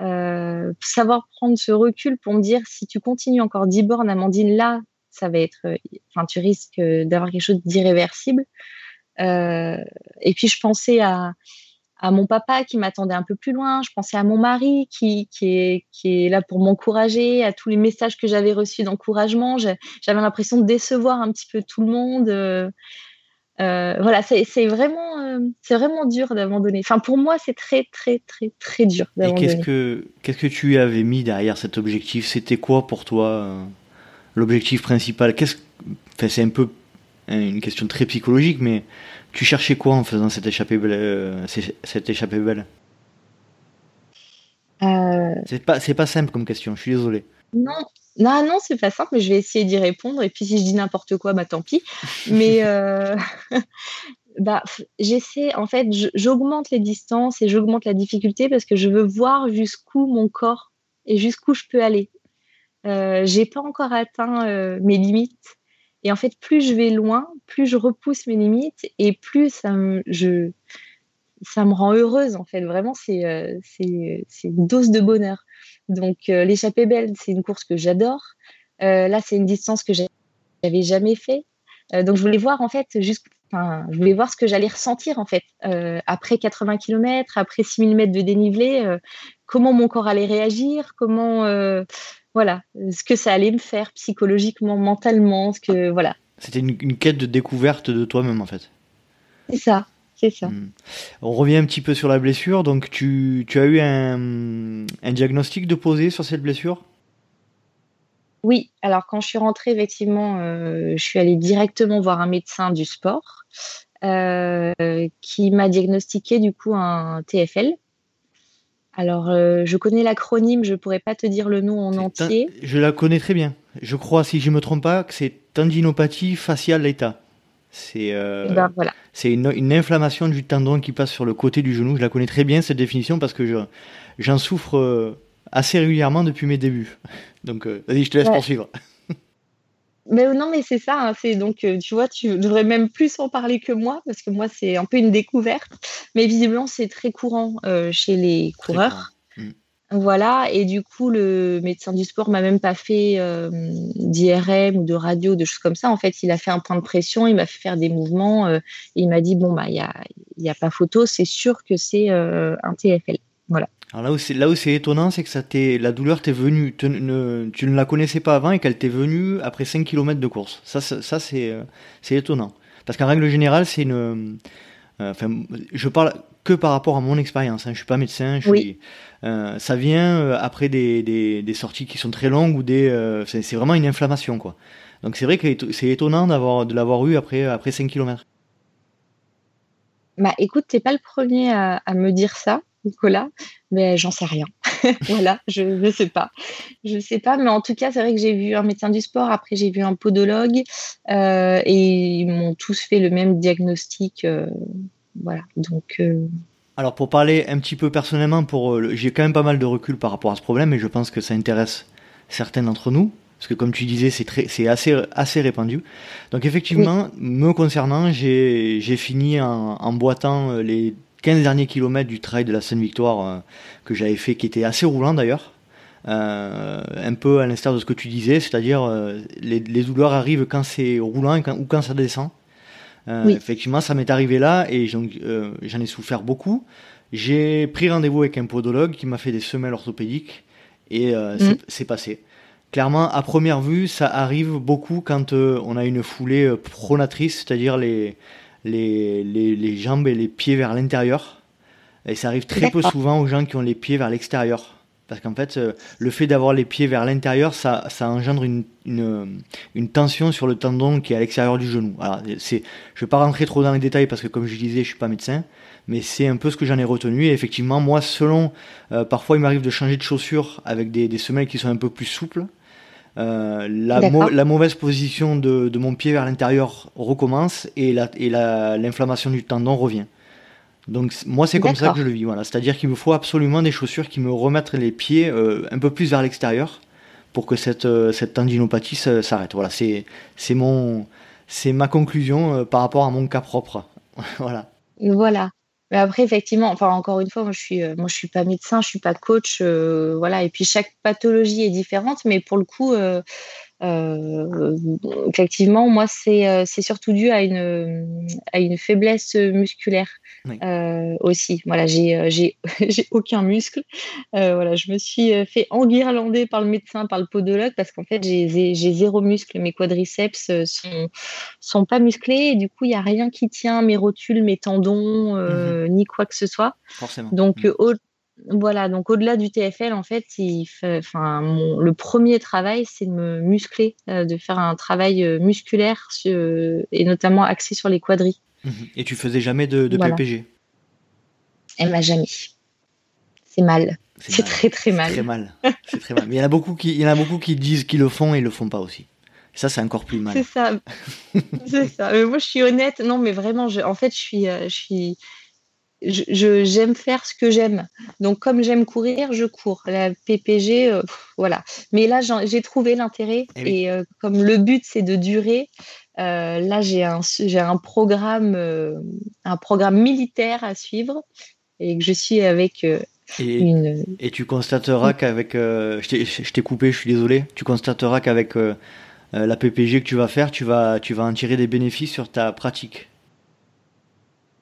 Euh, savoir prendre ce recul pour me dire si tu continues encore 10 bornes, Amandine, là, ça va être, enfin, tu risques d'avoir quelque chose d'irréversible. et puis je pensais à, à mon papa qui m'attendait un peu plus loin, je pensais à mon mari qui, qui, est, qui est là pour m'encourager, à tous les messages que j'avais reçus d'encouragement. J'avais l'impression de décevoir un petit peu tout le monde. Euh, euh, voilà, c'est vraiment, euh, c'est vraiment dur d'abandonner. Enfin, pour moi, c'est très, très, très, très dur d'abandonner. Qu'est-ce que, qu'est-ce que tu avais mis derrière cet objectif? C'était quoi pour toi l'objectif principal? Qu'est-ce, enfin, c'est un peu une question très psychologique, mais tu cherchais quoi en faisant cette échappée belle, euh, cette échappée belle? Euh... C'est pas, c'est pas simple comme question. Je suis désolé. Non, non, non, c'est pas simple, mais je vais essayer d'y répondre. Et puis si je dis n'importe quoi, bah tant pis. mais <laughs> euh... <laughs> bah, j'essaie, en fait, j'augmente les distances et j'augmente la difficulté parce que je veux voir jusqu'où mon corps et jusqu'où je peux aller. Euh, j'ai pas encore atteint euh, mes limites et en fait, plus je vais loin, plus je repousse mes limites et plus ça me, je, ça me rend heureuse. En fait, vraiment, c'est euh, une dose de bonheur. Donc, euh, l'échappée belle, c'est une course que j'adore. Euh, là, c'est une distance que j'avais jamais fait. donc, je voulais voir en fait, juste, je voulais voir ce que j'allais ressentir en fait après 80 km, après 6000 mètres de dénivelé, comment mon corps allait réagir, comment voilà, ce que ça allait me faire psychologiquement, mentalement, ce que voilà. C'était une, quête de découverte de toi-même en fait. C'est ça, c'est ça. Hmm. On revient un petit peu sur la blessure. Donc tu, as eu un, diagnostic de poser sur cette blessure? Oui, alors quand je suis rentrée, effectivement, euh, je suis allée directement voir un médecin du sport euh, qui m'a diagnostiqué du coup un TFL, alors, euh, je connais l'acronyme, je ne pourrais pas te dire le nom en entier. Je la connais très bien. Je crois, si je ne me trompe pas, que c'est tendinopathie faciale l'état. C'est euh, eh ben, voilà. une, inflammation du tendon qui passe sur le côté du genou. Je la connais très bien, cette définition, parce que j'en souffre euh, assez régulièrement depuis mes débuts. <laughs> Donc, vas-y, je te laisse poursuivre. <laughs> Mais non, mais c'est ça. Hein, c'est donc, euh, tu vois, tu devrais même plus en parler que moi parce que moi, c'est un peu une découverte. Mais visiblement, c'est très courant euh, chez les coureurs. Voilà. Et du coup, le médecin du sport m'a même pas fait euh, d'IRM ou de radio, de choses comme ça. En fait, il a fait un point de pression, il m'a fait faire des mouvements. et il m'a dit bon bah, il y a, y a pas photo, c'est sûr que c'est un TFL. Voilà. Là où c'est étonnant, c'est que la douleur t'est venue, tu ne, la connaissais pas avant et qu'elle t'est venue après 5 km de course. Ça, c'est euh, c'est étonnant. Parce qu'en règle générale, c'est une, euh, enfin, je parle que par rapport à mon expérience. Hein. Je suis pas médecin. Je suis, euh, ça vient après des, des, des, sorties qui sont très longues ou des, c'est vraiment une inflammation quoi. Donc c'est vrai que c'est étonnant d'avoir de l'avoir eu après après 5 km. Bah écoute, t'es pas le premier à, à me dire ça. Nicolas, mais j'en sais rien. <laughs> voilà, je ne sais pas. Je sais pas, mais en tout cas, c'est vrai que j'ai vu un médecin du sport, après j'ai vu un podologue, euh, et ils m'ont tous fait le même diagnostic. Euh, voilà, donc. Euh, Alors pour parler un petit peu personnellement, pour j'ai quand même pas mal de recul par rapport à ce problème, et je pense que ça intéresse certains d'entre nous. Parce que comme tu disais, c'est assez, répandu. Donc effectivement, me concernant, j'ai, fini en, boitant les 15 derniers kilomètres du trail de la Seine-Victoire euh, que j'avais fait, qui était assez roulant d'ailleurs. Euh, un peu à l'instar de ce que tu disais, c'est-à-dire euh, les, douleurs arrivent quand c'est roulant ou quand ça descend. Effectivement, ça m'est arrivé là et j'en ai souffert beaucoup. J'ai pris rendez-vous avec un podologue qui m'a fait des semelles orthopédiques et mm. c'est passé. Clairement, à première vue, ça arrive beaucoup quand on a une foulée pronatrice, c'est-à-dire les, les, les, jambes et les pieds vers l'intérieur. Et ça arrive très peu souvent aux gens qui ont les pieds vers l'extérieur. Parce qu'en fait, euh, le fait d'avoir les pieds vers l'intérieur, ça, ça engendre une, une, une, tension sur le tendon qui est à l'extérieur du genou. Alors, c'est, je ne vais pas rentrer trop dans les détails parce que, comme je disais, je suis pas médecin, mais c'est un peu ce que j'en ai retenu. Et effectivement, moi, selon, euh, parfois, il m'arrive de changer de chaussures avec des, des semelles qui sont un peu plus souples. Euh, la, la, mauvaise position de, de mon pied vers l'intérieur recommence et l'inflammation du tendon revient. Donc moi c'est comme ça que je le vis. Voilà. C'est-à-dire qu'il me faut absolument des chaussures qui me remettent les pieds euh, un peu plus vers l'extérieur pour que cette, euh, cette tendinopathie s'arrête. Voilà, c'est mon c'est ma conclusion par rapport à mon cas propre. <laughs> voilà. Voilà. Mais après, effectivement, enfin, encore une fois, moi, je suis, euh, moi, je suis pas médecin, je suis pas coach, euh, voilà. Et puis, chaque pathologie est différente, mais pour le coup, euh, effectivement, moi, c'est surtout dû à une, à une faiblesse musculaire aussi. Voilà, j'ai <laughs> aucun muscle. voilà, je me suis fait enguirlander par le médecin, par le podologue, parce qu'en fait, j'ai zéro muscle. Mes quadriceps sont, sont pas musclés et du coup, il n'y a rien qui tient mes rotules, mes tendons, mmh ni quoi que ce soit. Forcément. Donc, mmh. Voilà, donc au-delà du TFL, en fait, il fait, enfin, le premier travail, c'est de me muscler, euh, de faire un travail euh, musculaire et notamment axé sur les quadris. Mhm. Et tu faisais jamais de, de PPG Elle m'a jamais. C'est mal. C'est très très mal. Très mal. C'est très mal. Mais il y en a beaucoup qui, il y en a beaucoup qui disent qu'ils le font et ils le font pas aussi. ça, c'est encore plus mal. C'est ça. <laughs> c'est ça. Mais moi, je suis honnête. Non, mais vraiment, je, en fait, je suis, euh, je suis je j'aime faire ce que j'aime. Donc comme j'aime courir, je cours. La PPG, euh, voilà. Mais là, j'ai trouvé l'intérêt eh et, euh, comme le but c'est de durer, euh, là j'ai un j'ai un programme un programme militaire à suivre et que je suis avec et, une. Et tu constateras qu'avec je t'ai coupé, je suis désolé. Tu constateras qu'avec la PPG que tu vas faire, tu vas tu vas en tirer des bénéfices sur ta pratique.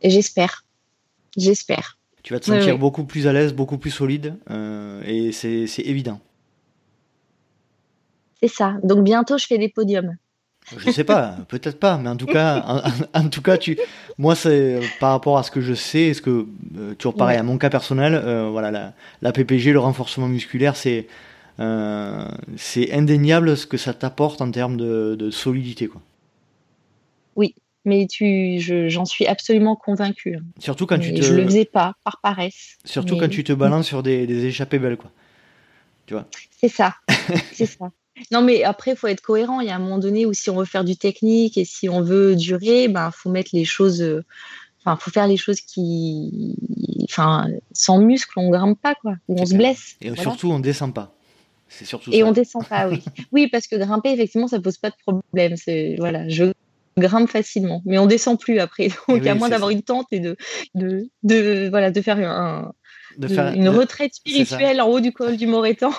J'espère. J'espère. Tu vas te sentir beaucoup plus à l'aise, beaucoup plus solide, euh, et c'est évident. C'est ça. Donc bientôt, je fais des podiums. Je sais pas, <laughs> peut-être pas, mais en tout cas, en, tout cas, tu, moi, c'est par rapport à ce que je sais, ce que euh, toujours pareil à mon cas personnel, euh, voilà, la, PPG, le renforcement musculaire, c'est c'est indéniable ce que ça t'apporte en termes de, de solidité, quoi. Oui, mais tu, j'en suis absolument convaincue. Hein. Surtout quand tu te. Je le faisais pas par paresse. Surtout quand tu te balances sur des, des, échappées belles, quoi. Tu vois. C'est ça, <laughs> c'est ça. Non, mais après, il faut être cohérent. Il y a un moment donné où si on veut faire du technique et si on veut durer, ben, faut mettre les choses. Enfin, faut faire les choses qui, enfin, sans muscle, on grimpe pas, quoi. Ou on se blesse. Et surtout, on descend pas. C'est surtout et on descend pas, oui. <laughs> oui, parce que grimper, effectivement, ça pose pas de problème. C'est voilà, je grimpe facilement, mais on descend plus après. <laughs> Donc, eh à moins d'avoir une tente et de, de, de, voilà, de faire, un, une retraite spirituelle en haut du col du Morétan,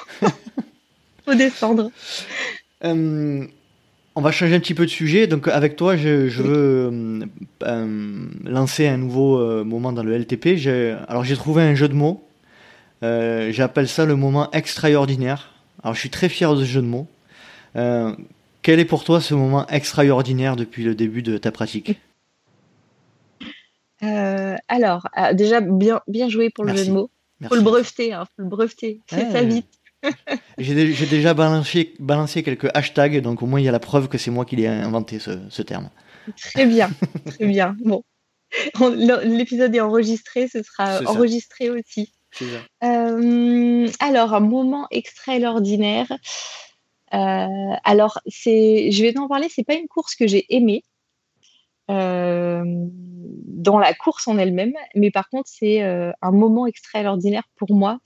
<laughs> faut descendre. Euh, on va changer un petit peu de sujet. Donc, avec toi, je, je veux euh, euh, lancer un nouveau moment dans le LTP. Alors, j'ai trouvé un jeu de mots. J'appelle ça le moment extraordinaire. Alors, je suis très fier de ce jeu de mots. Quel est pour toi ce moment extraordinaire depuis le début de ta pratique? Euh, Alors, euh, déjà, bien, bien joué pour le jeu de mots. Il faut le breveter, hein, faut le breveter. Fais ça vite. <laughs> J'ai déjà balancé, balancé, quelques hashtags, donc au moins il y a la preuve que c'est moi qui l'ai inventé ce, terme. Très bien, <laughs> très bien. Bon, l'épisode est enregistré, ce sera enregistré aussi. Euh, alors, un moment extraordinaire. Euh, alors, je vais t'en parler, c'est pas une course que j'ai aimée. Euh, dans la course en elle-même, mais par contre, c'est euh, un moment extraordinaire pour moi.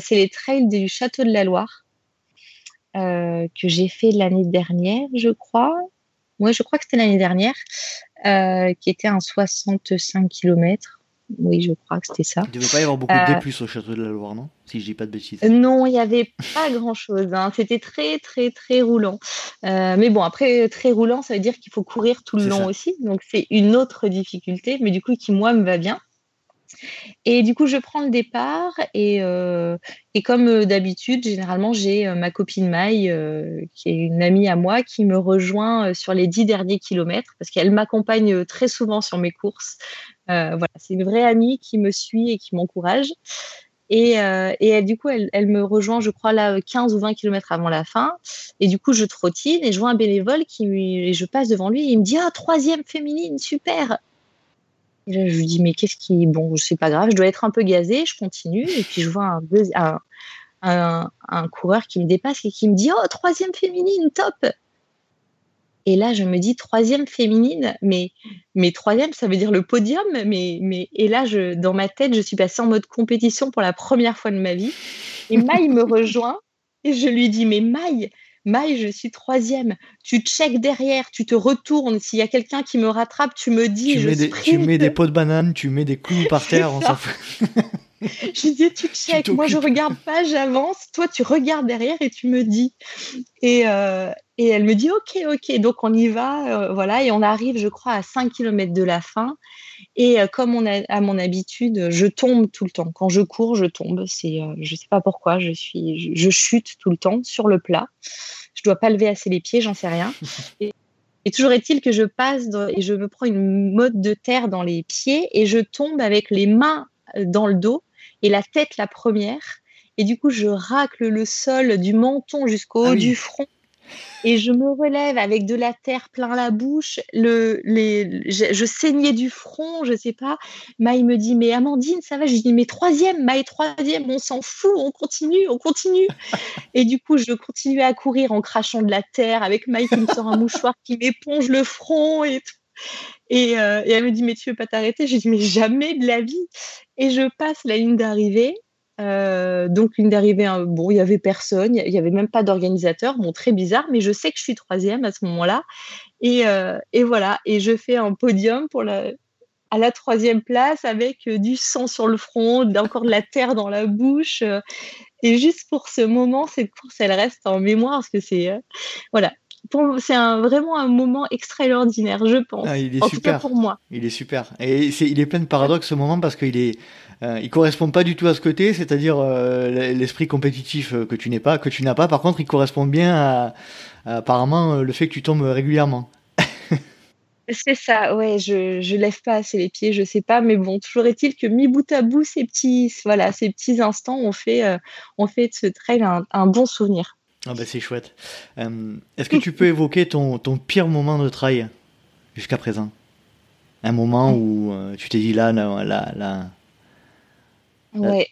c'est les trails du Château de la Loire que j'ai fait l'année dernière, je crois. Moi, je crois que c'était l'année dernière, qui était un 65 km. Oui, je crois que c'était ça. Il ne devait pas y avoir beaucoup de D+, au Château de la Loire, non? Si je dis pas de bêtises. Non, il n'y avait pas grand-chose. Hein. C'était très, très, très roulant. Euh, mais bon, après, très roulant, ça veut dire qu'il faut courir tout le long aussi. Donc, c'est une autre difficulté, mais du coup, qui, moi, me va bien. Et du coup, je prends le départ et, euh, et comme euh, d'habitude, généralement, j'ai ma copine Maï, qui est une amie à moi, qui me rejoint sur les dix derniers kilomètres parce qu'elle m'accompagne très souvent sur mes courses. Euh, voilà, c'est une vraie amie qui me suit et qui m'encourage. Et, euh, et du coup, elle, elle, me rejoint, je crois, là, 15 ou 20 km avant la fin. Et du coup, je trottine et je vois un bénévole qui, et je passe devant lui et il me dit Ah, troisième féminine, super et là, je lui dis Mais qu'est-ce qui. Bon, c'est pas grave, je dois être un peu gazée, je continue. Et puis, je vois un, un, un, un coureur qui me dépasse et qui me dit Oh, troisième féminine, top et là, je me dis troisième féminine, mais, mais troisième, ça veut dire le podium. Mais, mais, et là, je, dans ma tête, je suis passée en mode compétition pour la première fois de ma vie. Et <laughs> Maï me rejoint et je lui dis, mais Maï, Maï, je suis troisième. Tu check derrière, tu te retournes. S'il y a quelqu'un qui me rattrape, tu me dis, tu je mets des, Tu mets des pots de banane, tu mets des clous par <laughs> terre, on s'en fout. <laughs> <laughs> je lui dis, tu check, moi je regarde pas, j'avance, toi tu regardes derrière et tu me dis. Et, euh, et elle me dit, ok, ok, donc on y va, euh, voilà, et on arrive, je crois, à 5 km de la fin. Et euh, comme on a à mon habitude, je tombe tout le temps. Quand je cours, je tombe. C'est, je sais pas pourquoi, je suis, je, chute tout le temps sur le plat. Je dois pas lever assez les pieds, j'en sais rien. <laughs> Et, et toujours est-il que je passe et je me prends une mode de terre dans les pieds et je tombe avec les mains dans le dos et la tête la première. Et du coup, je racle le sol du menton jusqu'au ah haut du front. Et je me relève avec de la terre plein la bouche. Le, les, je, saignais du front, je sais pas. Maï me dit, mais Amandine, ça va? Je dis, mais troisième, Maï, troisième, on s'en fout, on continue, on continue. <laughs> et du coup, je continue à courir en crachant de la terre avec Maï qui me sort un mouchoir qui m'éponge le front et tout. Euh, et, elle me dit, mais tu veux pas t'arrêter? J'ai dit, mais jamais de la vie. Et je passe la ligne d'arrivée. Euh, donc, ligne d'arrivée, hein, bon, il y avait personne, il y avait même pas d'organisateur, bon, très bizarre, mais je sais que je suis troisième à ce moment-là. Et, euh, et, voilà, et je fais un podium pour la, à la troisième place avec du sang sur le front, encore de la terre dans la bouche. et juste pour ce moment, cette course, elle reste en mémoire parce que c'est voilà, c'est vraiment un moment extraordinaire, je pense. Ah, il est en super. tout cas pour moi. Il est super. Et il est plein de paradoxes ce moment parce qu'il est, euh, il correspond pas du tout à ce côté, c'est-à-dire euh, l'esprit compétitif euh, que tu n'es pas, que tu n'as pas. Par contre, il correspond bien à, apparemment le fait que tu tombes régulièrement. <laughs> C'est ça, ouais, je, je lève pas assez les pieds, je sais pas, mais bon, toujours est-il que mi bout à bout, ces petits, voilà, ces petits instants ont fait, ont fait de ce trail un bon souvenir. Ah bah c'est chouette. Euh, est-ce que tu peux évoquer ton, ton pire moment de trail jusqu'à présent? Un moment où euh, tu t'es dit là, là, là, là. Ouais.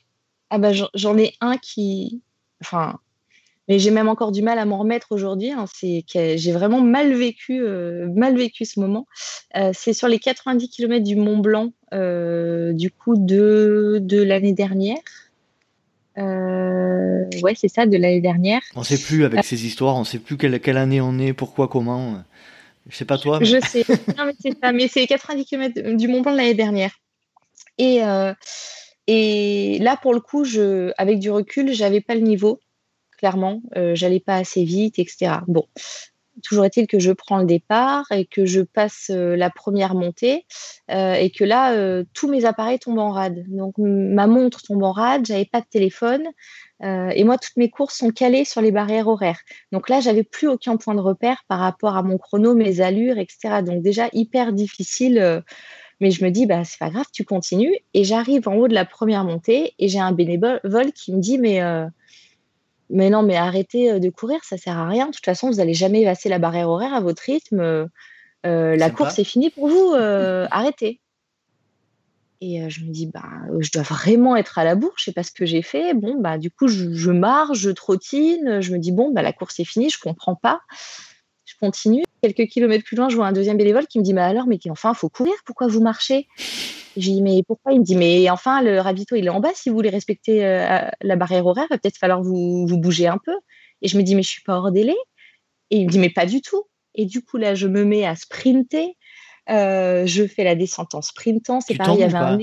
Ah bah j'en ai un qui. Enfin. Mais j'ai même encore du mal à m'en remettre aujourd'hui. Hein. C'est que j'ai vraiment mal vécu, euh, mal vécu ce moment. c'est sur les 90 km du Mont Blanc, du coup de, de l'année dernière. Euh, ouais, c'est ça, de l'année dernière. On ne sait plus avec ces histoires, on ne sait plus quelle, quelle, année on est, pourquoi, comment. Je sais pas toi. Je sais. non, mais c'est ça. Mais c'est 90 km du Mont Blanc de l'année dernière. Et, euh, et là, pour le coup, je, avec du recul, j'avais pas le niveau, clairement. Euh, j'allais pas assez vite, etc. Bon, toujours est-il que je prends le départ et que je passe euh, la première montée euh, et que là, euh, tous mes appareils tombent en rade. Donc ma montre tombe en rade, j'avais pas de téléphone et moi, toutes mes courses sont calées sur les barrières horaires. Donc là, j'avais plus aucun point de repère par rapport à mon chrono, mes allures, etc. Donc déjà hyper difficile. mais je me dis, bah, c'est pas grave, tu continues. Et j'arrive en haut de la première montée et j'ai un bénévole qui me dit, mais mais non, mais arrêtez euh, de courir, ça sert à rien. De toute façon, vous n'allez jamais passer la barrière horaire à votre rythme. Euh, la course est finie pour vous. Euh, <laughs> arrêtez. Et je me dis, bah, je dois vraiment être à la bourre, je sais pas ce que j'ai fait. Bon, bah, du coup, je, marche, je trottine, je me dis, bon, bah, la course est finie, je comprends pas. Je continue. Quelques kilomètres plus loin, je vois un deuxième bénévole qui me dit, bah alors, mais enfin, faut courir, pourquoi vous marchez? J'ai dit, mais pourquoi? Il me dit, mais enfin, le ravito, il est en bas. Si vous voulez respecter euh, la barrière horaire, il va peut-être falloir vous, vous bouger un peu. Et je me dis, mais je suis pas hors délai. Et il me dit, mais pas du tout. Et du coup, là, je me mets à sprinter. Euh, je fais la descente en sprintant. C'est pareil, il y avait un.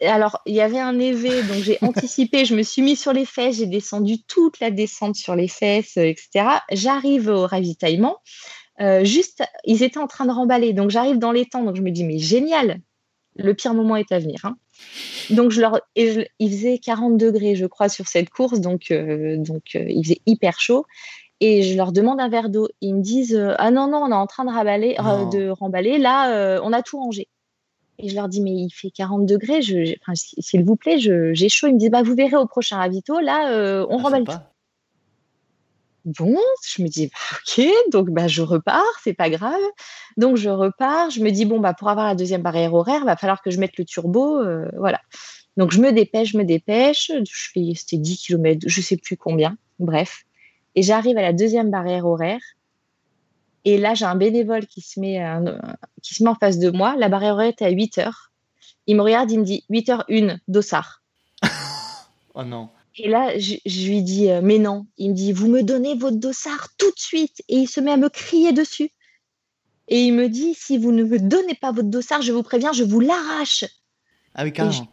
Alors, il y avait un évé, donc j'ai anticipé, je me suis mis sur les fesses, j'ai descendu toute la descente sur les fesses, etc. J'arrive au ravitaillement. Euh, juste, ils étaient en train de remballer, donc j'arrive dans les temps, donc je me dis, mais génial, le pire moment est à venir. Hein. Donc, je leur, il faisait 40 degrés, je crois, sur cette course, donc, euh, donc euh, il faisait hyper chaud. Et je leur demande un verre d'eau. Ils me disent euh, Ah non, non, on est en train de remballer. Là, on a tout rangé. Et je leur dis Mais il fait 40 degrés, s'il vous plaît, j'ai chaud. Ils me disent bah, Vous verrez au prochain ravito, là, on ah, remballe tout. Bon, je me dis, bah, ok, donc bah, je repars, c'est pas grave. Donc je repars, je me dis, bon, bah, pour avoir la deuxième barrière horaire, il va falloir que je mette le turbo. Euh, voilà. Donc je me dépêche, je me dépêche. Je fais, c'était 10 km, je sais plus combien, bref. Et j'arrive à la deuxième barrière horaire. Et là, j'ai un bénévole qui se, met, qui se met en face de moi. La barrière était à 8 heures. Il me regarde, il me dit 8 h 1 dossard. <laughs> oh non. Et là, je, lui dis, euh, mais non. Il me dit, vous me donnez votre dossard tout de suite. Et il se met à me crier dessus. Et il me dit, si vous ne me donnez pas votre dossard, je vous préviens, je vous l'arrache. Ah oui, carrément.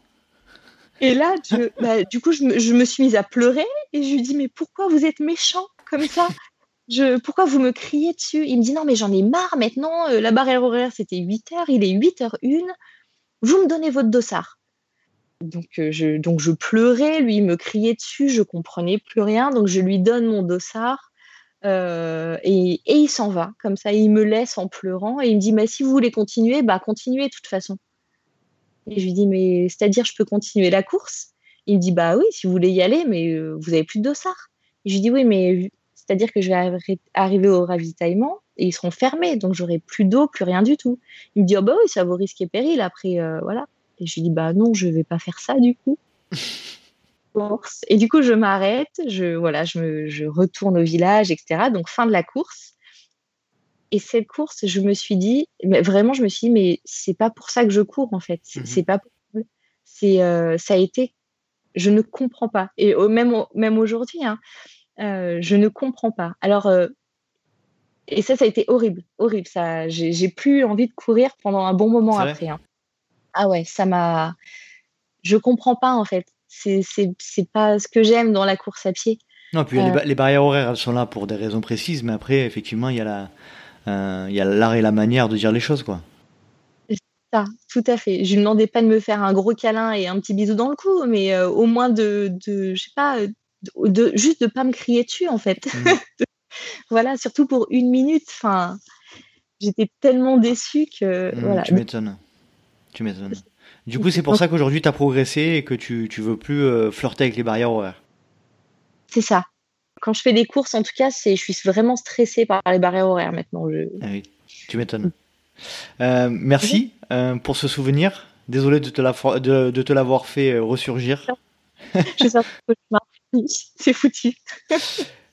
Et là, bah, du coup, je me, suis mise à pleurer et je lui dis, mais pourquoi vous êtes méchant comme ça? Pourquoi vous me criez dessus? Il me dit, non, mais j'en ai marre maintenant. Euh, la barrière horaire, c'était 8 heures. Il est 8h01. Vous me donnez votre dossard. Donc euh, je, donc, je pleurais. Lui, me criait dessus. Je comprenais plus rien. Donc, je lui donne mon dossard. Euh, et, il s'en va comme ça, il me laisse en pleurant et il me dit mais si vous voulez continuer, bah continuez de toute façon. Et je lui dis, mais c'est-à-dire, je peux continuer la course? Il me dit, bah oui, si vous voulez y aller, mais vous avez plus de dossard. Et je lui dis, oui, mais c'est-à-dire que je vais arriver au ravitaillement et ils seront fermés, donc j'aurai plus d'eau, plus rien du tout. Il me dit, oh bah oui, ça vaut risque et péril après, euh, voilà. Et je lui dis, bah non, je vais pas faire ça du coup. <laughs> et du coup, je m'arrête, je, voilà, je, me, je retourne au village, etc. Donc, fin de la course. Et cette course, je me suis dit, mais vraiment, je me suis dit, mais c'est pas pour ça que je cours en fait. C'est mmh pas possible. C'est, euh, ça a été, je ne comprends pas. Et même, même aujourd'hui, hein, euh, je ne comprends pas. Alors, euh, et ça, ça a été horrible, horrible. Ça, j'ai, plus envie de courir pendant un bon moment après. Hein. Ah ouais, ça m'a. Je comprends pas en fait. C'est, pas ce que j'aime dans la course à pied. Non, puis les, les, barrières horaires, elles sont là pour des raisons précises, mais après, effectivement, il y a la euh, il y a l'art et la manière de dire les choses, quoi. Ça, tout à fait. Je lui demandais pas de me faire un gros câlin et un petit bisou dans le cou, mais euh, au moins de, de je sais pas, de, juste de pas me crier dessus, en fait. Mm. <laughs> voilà, surtout pour une minute. Enfin, j'étais tellement déçue que. Mm, voilà. Tu m'étonnes. Tu m'étonnes. Du coup, c'est pour ça qu'aujourd'hui, tu as progressé et que tu, tu veux plus euh, flirter avec les barrières horaires. C'est ça quand je fais des courses, en tout cas, c'est, je suis vraiment stressée par les barrières horaires maintenant. Ah oui, tu m'étonnes. Euh, merci euh, pour ce souvenir. Désolé de te, de, l'avoir fait euh, ressurgir. je sais <laughs> <laughs> c'est foutu.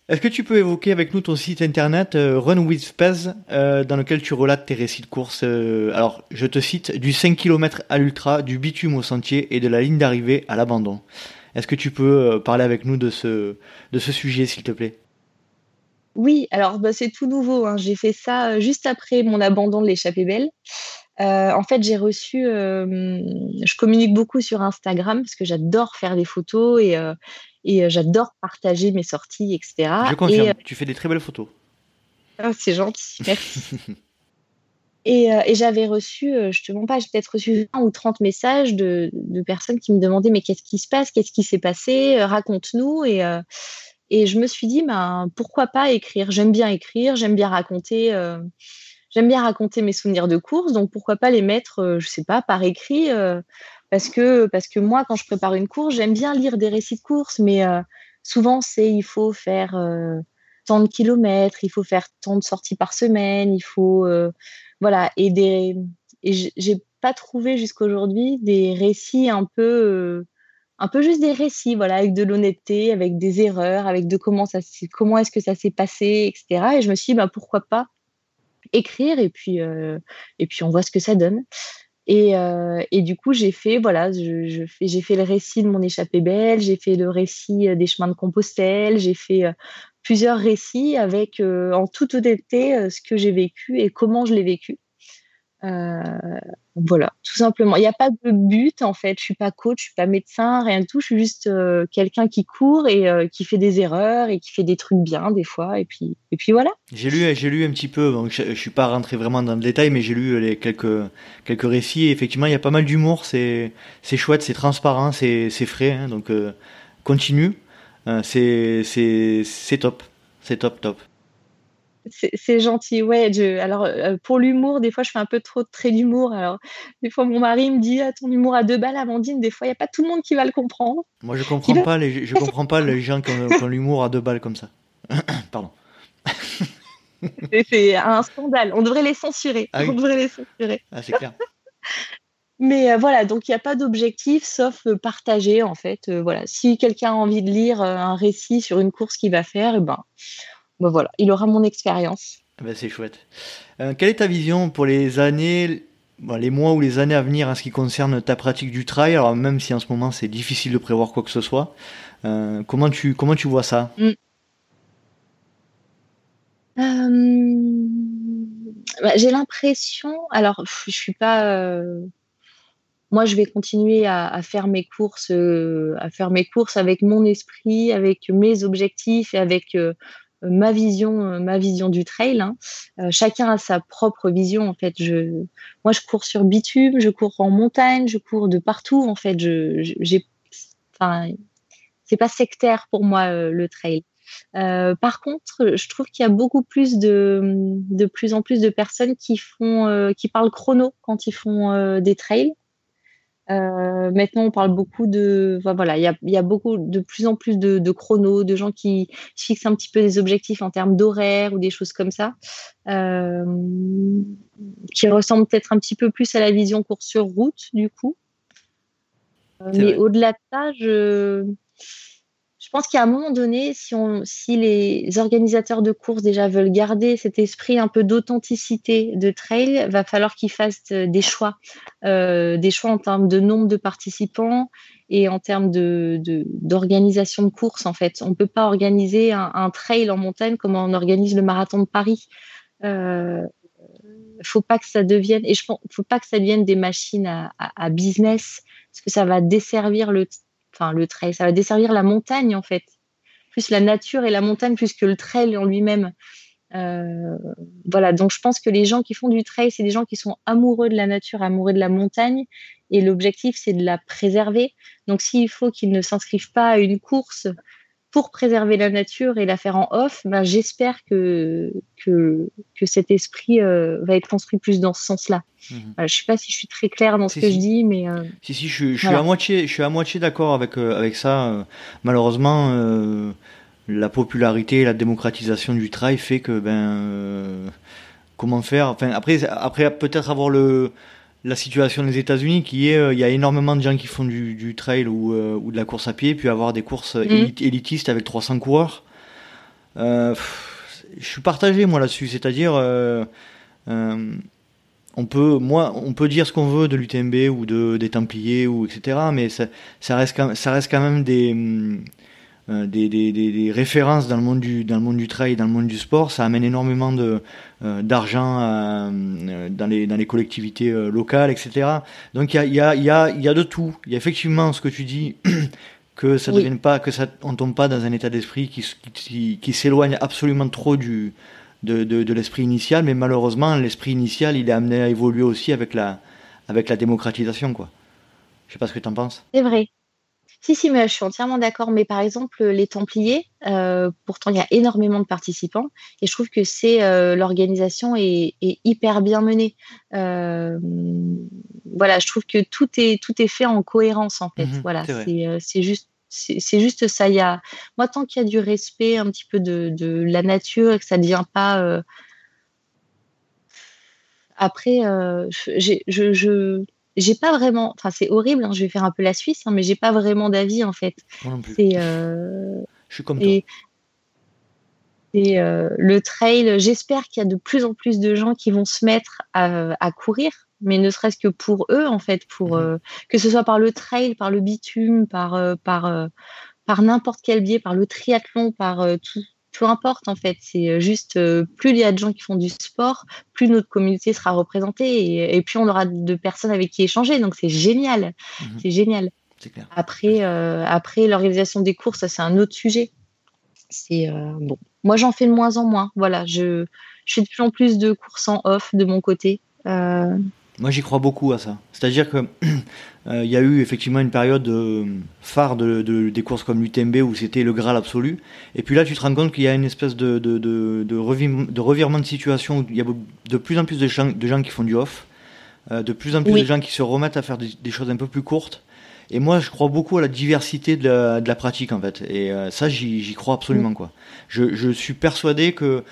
Est-ce que tu peux évoquer avec nous ton site internet Run with Pez, dans lequel tu relates tes récits de course Alors, je te cite du 5 km à l'ultra, du bitume au sentier et de la ligne d'arrivée à l'abandon. Est-ce que tu peux euh, parler avec nous de ce, de ce sujet, s'il te plaît? Oui, alors bah, c'est tout nouveau. Hein. J'ai fait ça euh, juste après mon abandon de l'échappée belle. Euh, en fait, j'ai reçu. je communique beaucoup sur Instagram parce que j'adore faire des photos et, et j'adore partager mes sorties, etc. Je confirme, tu fais des très belles photos. Oh, c'est gentil, merci. <laughs> Euh, et, j'avais reçu, euh, je te mens pas, j'ai peut-être reçu 20 ou 30 messages de, personnes qui me demandaient mais qu'est-ce qui se passe, qu'est-ce qui s'est passé, euh, raconte-nous. Et, et je me suis dit, ben, pourquoi pas écrire? J'aime bien écrire, j'aime bien raconter. J'aime bien raconter mes souvenirs de course, donc pourquoi pas les mettre, je sais pas, par écrit, parce que parce que moi, quand je prépare une course, j'aime bien lire des récits de course, mais souvent c'est il faut faire tant de kilomètres, il faut faire tant de sorties par semaine, il faut voilà, et des et j'ai pas trouvé jusqu'aujourd'hui des récits un peu euh, un peu juste des récits, voilà, avec de l'honnêteté, avec des erreurs, avec de comment ça comment est-ce que ça s'est passé, etc. Et je me suis dit, bah, pourquoi pas écrire et puis euh, et puis on voit ce que ça donne. Et, euh, et du coup, j'ai fait voilà, j'ai fait le récit de mon échappée belle, j'ai fait le récit des chemins de Compostelle, j'ai fait plusieurs récits avec euh, en toute honnêteté euh, ce que j'ai vécu et comment je l'ai vécu. Euh, voilà, tout simplement. Il n'y a pas de but en fait. Je suis pas coach, je suis pas médecin, rien de tout. Je suis juste quelqu'un qui court et qui fait des erreurs et qui fait des trucs bien des fois. Et puis, et puis voilà. J'ai lu, j'ai lu un petit peu. Donc je, ne suis pas rentré vraiment dans le détail, mais j'ai lu les quelques quelques récits. Et effectivement, il y a pas mal d'humour. C'est c'est chouette, c'est transparent, c'est c'est frais. Hein, donc continue. Euh, c'est top. C'est top, top. C'est gentil, ouais. alors, euh, pour l'humour, des fois, je fais un peu trop de traits d'humour. Alors, des fois, mon mari me dit ah, ton humour à deux balles, Amandine. Des fois, il n'y a pas tout le monde qui va le comprendre. Moi, je comprends pas les, je comprends pas les gens qui ont, l'humour à deux balles comme ça. <coughs> Pardon. <laughs> c'est un scandale. On devrait les censurer. Ah On devrait les censurer. Ah, c'est clair. <laughs> Mais euh, voilà, donc il n'y a pas d'objectif sauf euh, partager en fait. Euh, voilà, si quelqu'un a envie de lire un récit sur une course qu'il va faire, eh ben, ben, voilà, il aura mon expérience. Ben, c'est chouette. quelle est ta vision pour les années, les mois ou les années à venir en ce qui concerne ta pratique du trail? Alors même si en ce moment c'est difficile de prévoir quoi que ce soit, comment tu comment tu vois ça? Mmh. bah, J'ai l'impression, alors je suis pas moi, je vais continuer à, faire mes courses, à faire mes courses avec mon esprit, avec mes objectifs et avec ma vision, ma vision du trail. Hein. chacun a sa propre vision. En fait, je, moi, je cours sur bitume, je cours en montagne, je cours de partout. En fait, je, j'ai, enfin, c'est pas sectaire pour moi le trail. Euh, par contre, je trouve qu'il y a beaucoup plus de, de plus en plus de personnes qui font, euh, qui parlent chrono quand ils font euh, des trails. Maintenant, on parle beaucoup de, voilà, il y a, y a, beaucoup de plus en plus de, de chrono, de gens qui fixent un petit peu des objectifs en termes d'horaire ou des choses comme ça, qui ressemblent peut-être un petit peu plus à la vision course sur route, du coup. mais au-delà de ça, je je pense qu'à un moment donné, si, les organisateurs de courses déjà veulent garder cet esprit un peu d'authenticité de trail, va falloir qu'ils fassent euh, des choix, euh, des choix en termes de nombre de participants et en termes d'organisation de, courses. En fait, on ne peut pas organiser un, trail en montagne comme on organise le marathon de Paris. Euh, faut pas que ça devienne et je faut pas que ça devienne des machines à business parce que ça va desservir le enfin le trail, ça va desservir la montagne en fait, plus la nature et la montagne plus que le trail en lui-même. Euh, voilà, donc je pense que les gens qui font du trail, c'est des gens qui sont amoureux de la nature, amoureux de la montagne, et l'objectif c'est de la préserver. Donc s'il faut qu'ils ne s'inscrivent pas à une course pour préserver la nature et la faire en off, ben, j'espère que, que, que, cet esprit euh, va être construit plus dans ce sens-là. Mhm. Euh, je ne sais pas si je suis très claire dans ce que je dis, mais... Euh, si, si, je, je suis à moitié, je suis à moitié d'accord avec, avec ça. Malheureusement, la popularité et la démocratisation du trail fait que, ben, comment faire? Enfin, Après, après peut-être avoir le la situation des États-Unis qui est euh, il y a énormément de gens qui font du, trail ou, euh, ou, de la course à pied puis avoir des courses mhm. élitistes avec 300 coureurs euh, je suis partagé moi là-dessus c'est-à-dire on peut moi on peut dire ce qu'on veut de l'UTMB ou de des Templiers ou etc mais ça, ça reste quand, ça reste quand même des euh, des, des, des, références dans le monde du dans le monde du trail, dans le monde du sport, ça amène énormément de euh, d'argent euh, dans les dans les collectivités locales, etc. Donc il y a il y a il y a il y a de tout. Il y a effectivement ce que tu dis. <clears throat> que ça ne devienne pas que ça on tombe pas dans un état d'esprit qui, qui, qui s'éloigne absolument trop du de, de, de l'esprit initial mais malheureusement l'esprit initial il est amené à évoluer aussi avec la avec la démocratisation quoi je sais pas ce que tu en penses c'est vrai si, si, mais je suis entièrement d'accord. Mais par exemple, les Templiers, euh, pourtant, il y a énormément de participants et je trouve que c'est euh, l'organisation est, hyper bien menée. Euh, voilà, je trouve que tout est, tout est fait en cohérence, en fait. Mmh voilà, c'est juste. C'est juste ça. Y a, moi, tant qu'il y a du respect un petit peu de, de la nature et que ça ne devient pas. Après, je, je, j'ai pas vraiment, enfin c'est horrible, hein, je vais faire un peu la Suisse, hein, mais j'ai pas vraiment d'avis en fait. Euh, je suis comme et, toi. Et euh, le trail, j'espère qu'il y a de plus en plus de gens qui vont se mettre à, courir, mais ne serait-ce que pour eux en fait, pour mhm. euh, que ce soit par le trail, par le bitume, par par par n'importe quel biais, par le triathlon, par tout, peu importe en fait. C'est euh, juste euh, plus il y a de gens qui font du sport, plus notre communauté sera représentée et, plus on aura de personnes avec qui échanger. Donc c'est génial, mhm. c'est génial. Après, euh, après l'organisation des courses, ça c'est un autre sujet. C'est bon. Moi j'en fais de moins en moins. Voilà, je, je fais de plus en plus de courses en off de mon côté. Moi, j'y crois beaucoup à ça. C'est-à-dire que <clears throat> euh, il y a eu effectivement une période euh, phare de, des courses comme l'UTMB où c'était le Graal absolu. Et puis là, tu te rends compte qu'il y a une espèce de, revirement de situation où il y a de plus en plus de gens, de gens qui font du off, euh, de plus en plus de gens qui se remettent à faire des, choses un peu plus courtes. Et moi, je crois beaucoup à la diversité de la, pratique, en fait. Et ça, j'y crois absolument, quoi. Je, je suis persuadé que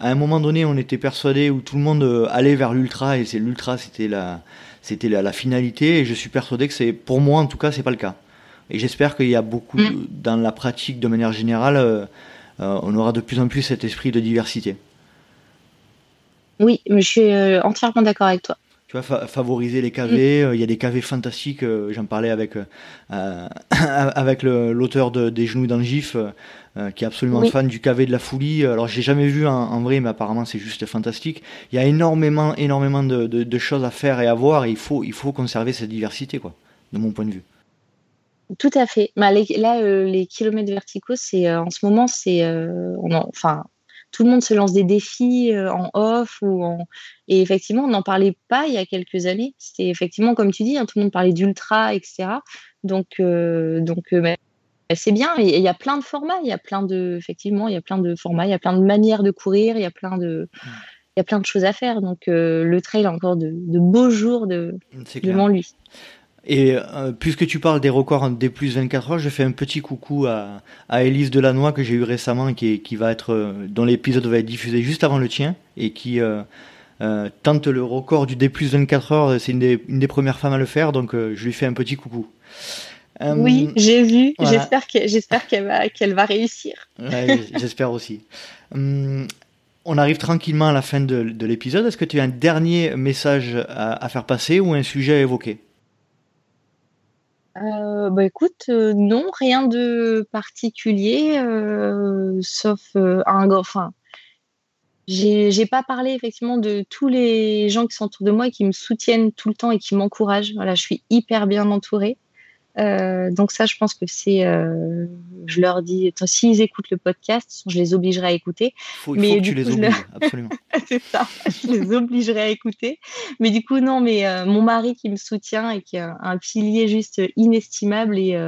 à un moment donné, on était persuadé où tout le monde euh, allait vers l'ultra et c'est l'ultra, c'était la, c'était la, finalité. Et je suis persuadé que c'est, pour moi en tout cas, c'est pas le cas. Et j'espère qu'il y a beaucoup mm. dans la pratique de manière générale, euh, euh, on aura de plus en plus cet esprit de diversité. Oui, je suis entièrement d'accord avec toi. Tu vois, favoriser les KV. Mm. Il y a des KV fantastiques. J'en parlais avec <laughs> avec l'auteur de, des genoux dans GIF, qui est absolument fan du KV de la folie. Alors j'ai jamais vu en, vrai, mais apparemment c'est juste fantastique. Il y a énormément, énormément de, de, choses à faire et à voir. Et il faut, il faut conserver cette diversité, quoi, de mon point de vue. Tout à fait. Bah, là, euh, les kilomètres verticaux, c'est euh, en ce moment, c'est, euh, enfin, tout le monde se lance des défis en off ou en... et effectivement, on n'en parlait pas il y a quelques années. C'était effectivement, comme tu dis, hein, tout le monde parlait d'ultra, etc. Donc, donc, bah, c'est bien. Il y a plein de formats. Il y a plein de, effectivement, il y a plein de formats. Il y a plein de manières de courir. Il y a plein de il y a plein de choses à faire. Donc le trail a encore de, beaux jours de, devant lui. Et euh, puisque tu parles des records en D plus 24 heures, je fais un petit coucou à, à Élise Delannoy que j'ai eu récemment, qui, qui va être, euh, dont l'épisode va être diffusé juste avant le tien, et qui euh, tente le record du D plus 24 heures. C'est une des, une des premières femmes à le faire, donc je lui fais un petit coucou. oui, j'ai vu. J'espère J'espère qu'elle va, qu'elle va réussir. J'espère aussi. Hum, on arrive tranquillement à la fin de, de l'épisode. Est-ce que tu as un dernier message à, à faire passer ou un sujet à évoquer? Euh, bah écoute, euh, non, rien de particulier, euh, sauf un enfin, j'ai pas parlé effectivement de tous les gens qui sont autour de moi et qui me soutiennent tout le temps et qui m'encouragent. Voilà, je suis hyper bien entourée. Euh, donc ça, je pense que c'est, euh, je leur dis, s'ils écoutent le podcast, je les obligerai à écouter. Faut, mais faut que tu les obliges, absolument. <laughs> c'est ça, je les obligerai à écouter. Mais du coup, non, mais euh, mon mari qui me soutient et qui a un pilier juste inestimable et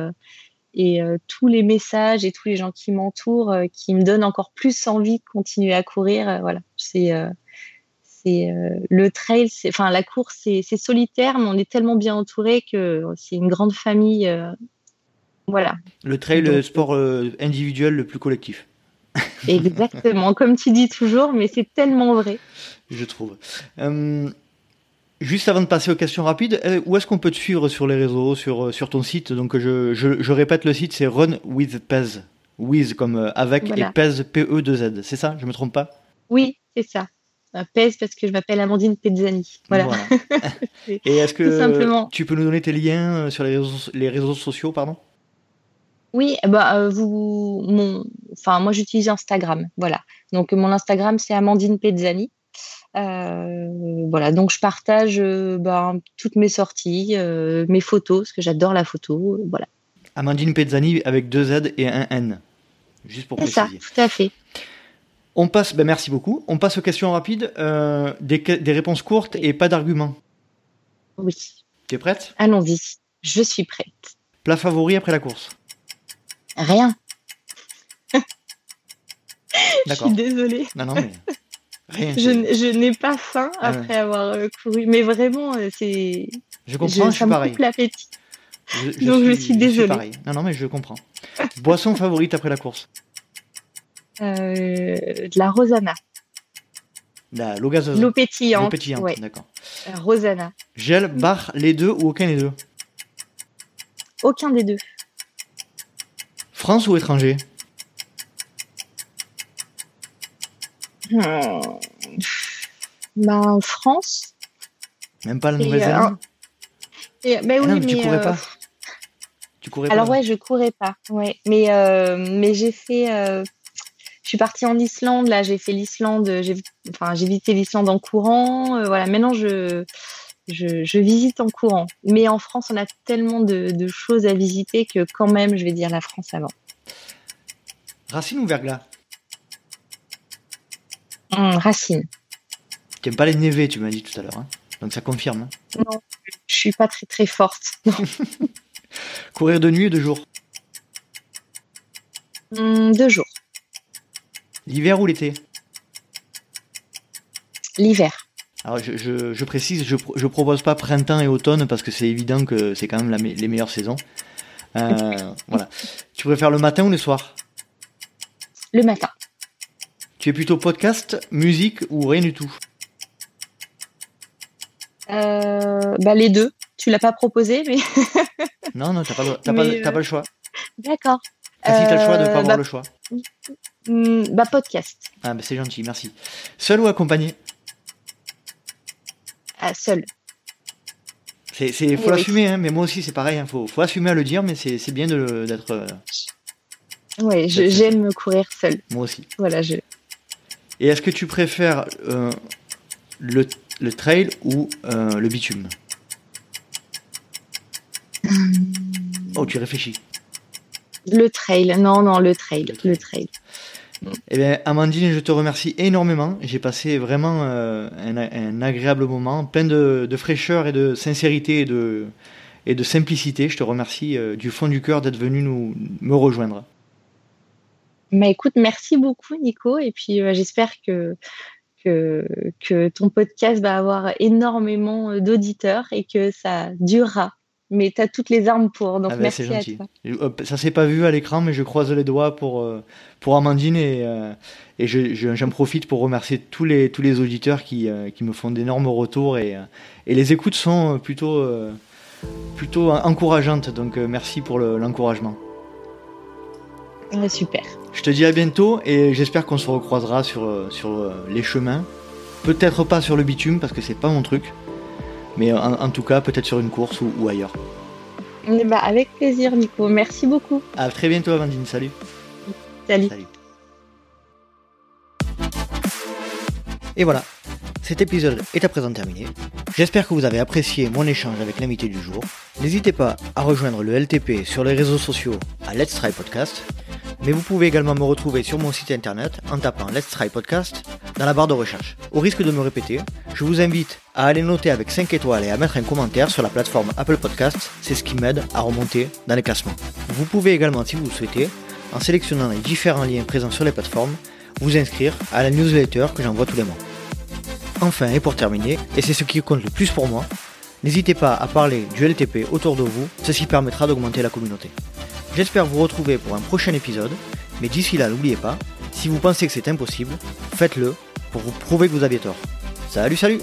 et tous les messages et tous les gens qui m'entourent, qui me donnent encore plus envie de continuer à courir. voilà, c'est c'est euh, le trail, enfin la course, c'est solitaire, mais on est tellement bien entouré que c'est une grande famille. Euh, voilà. Le trail, le sport euh, individuel le plus collectif. <laughs> Exactement, comme tu dis toujours, mais c'est tellement vrai. Je trouve. Juste avant de passer aux questions rapides, où est-ce qu'on peut te suivre sur les réseaux, sur, sur ton site? Donc je, je, répète le site, c'est Run with Pez. With comme avec et Pez P-E-2-Z. C'est ça? Je me trompe pas? Oui, c'est ça pèse parce que je m'appelle Amandine Pezzani. Voilà. <laughs> Et est-ce que tu peux nous donner tes liens euh, sur les réseaux, les réseaux sociaux, pardon? Oui, bah euh, vous, mon, enfin moi j'utilise Instagram, voilà. Donc mon Instagram c'est Amandine Pezzani. Euh, voilà, donc je partage bah, toutes mes sorties, mes photos, parce que j'adore la photo, voilà. Amandine Pezzani avec deux Z et un N, juste pour préciser. C'est ça, tout à fait. On passe, ben merci beaucoup. On passe aux questions rapides, euh, des, réponses courtes et pas d'arguments. Oui. Tu es prête? Allons-y. Je suis prête. Plat favori après la course Rien. <laughs> je suis désolée. Non, non, mais rien. je, n'ai pas faim ah après avoir euh, couru, mais vraiment, euh, c'est. Je comprends, je, suis pareil. l'appétit. Donc je suis désolée. pareil. Non, non, mais je comprends. Boisson favorite après la course de la Rosana. La, l'eau gazeuse. L'eau pétillante. L'eau pétillante, d'accord. Rosana. Gel, bar, les deux ou aucun des deux? Aucun des deux. France ou étranger? Hmm. Ben, France. Même pas la Nouvelle-Zélande euh, ben oui, ah mais, tu courais pas. Tu courais Alors ouais, je courais pas. Ouais, mais euh, mais j'ai fait suis partie en Islande. Là, j'ai fait l'Islande. J'ai, enfin, j'ai visité l'Islande en courant. Euh, voilà. Maintenant, je, je, visite en courant. Mais en France, on a tellement de, choses à visiter que quand même, je vais dire la France avant. Racine ou verglas? Hum, Racine. Tu n'aimes pas les névés, tu m'as dit tout à l'heure. Hein. Donc ça confirme. Hein. non, je suis pas très très forte. <laughs> Courir de nuit ou de jour? Hum, De jour. L'hiver ou l'été? L'hiver. Alors je, précise, je, je propose pas printemps et automne parce que c'est évident que c'est quand même les meilleures saisons. Euh, <laughs> voilà. Tu préfères le matin ou le soir? Le matin. Tu es plutôt podcast, musique ou rien du tout? Euh, bah les deux. Tu l'as pas proposé, mais. <laughs> non, non, t'as pas, pas, pas, le choix. D'accord. Si t'as le choix de pas avoir bah, le choix. Hmm, bah, podcast. Ah, bah, c'est gentil, merci. Seul ou accompagné? Ah, Seul. C'est, c'est, faut l'assumer, hein, mais moi aussi c'est pareil, il hein, faut, faut assumer à le dire, mais c'est, c'est bien de, d'être. Euh, oui, j'aime courir seul. Moi aussi. Voilà, je. Et est-ce que tu préfères euh, le, le, trail ou euh, le bitume? Oh, tu réfléchis. Le trail, non, non, le trail, le trail. Eh bien, Amandine, je te remercie énormément. J'ai passé vraiment euh, un, agréable moment, plein de, fraîcheur et de sincérité et de, et de simplicité. Je te remercie euh, du fond du cœur d'être venu nous, me rejoindre. Bah, écoute, merci beaucoup, Nico. Et puis, euh, j'espère que, que, que ton podcast va avoir énormément d'auditeurs et que ça durera mais tu as toutes les armes pour. Donc ah ben, merci à toi. Ça s'est pas vu à l'écran, mais je croise les doigts pour, euh, pour Amandine et, euh, et j'en profite pour remercier tous les, tous les auditeurs qui, euh, qui me font d'énormes retours et, et les écoutes sont plutôt, plutôt encourageantes. Donc merci pour l'encouragement. super. Je te dis à bientôt et j'espère qu'on se recroisera sur, sur les chemins. Peut-être pas sur le bitume parce que c'est pas mon truc. Mais en, tout cas, peut-être sur une course ou, ailleurs. Ben, avec plaisir, Nico. Merci beaucoup. À très bientôt, Amandine. Salut. Salut. Et voilà, cet épisode est à présent terminé. J'espère que vous avez apprécié mon échange avec l'invité du jour. N'hésitez pas à rejoindre le LTP sur les réseaux sociaux à Let's Try Podcast mais vous pouvez également me retrouver sur mon site internet en tapant Let's Try Podcast dans la barre de recherche. Au risque de me répéter, je vous invite à aller noter avec 5 étoiles et à mettre un commentaire sur la plateforme Apple Podcast, c'est ce qui m'aide à remonter dans les classements. Vous pouvez également, si vous le souhaitez, en sélectionnant les différents liens présents sur les plateformes, vous inscrire à la newsletter que j'envoie tous les mois. Enfin, et pour terminer, et c'est ce qui compte le plus pour moi, n'hésitez pas à parler du LTP autour de vous, ceci permettra d'augmenter la communauté. J'espère vous retrouver pour un prochain épisode, mais d'ici là, n'oubliez pas, si vous pensez que c'est impossible, faites-le pour vous prouver que vous aviez tort. Salut, salut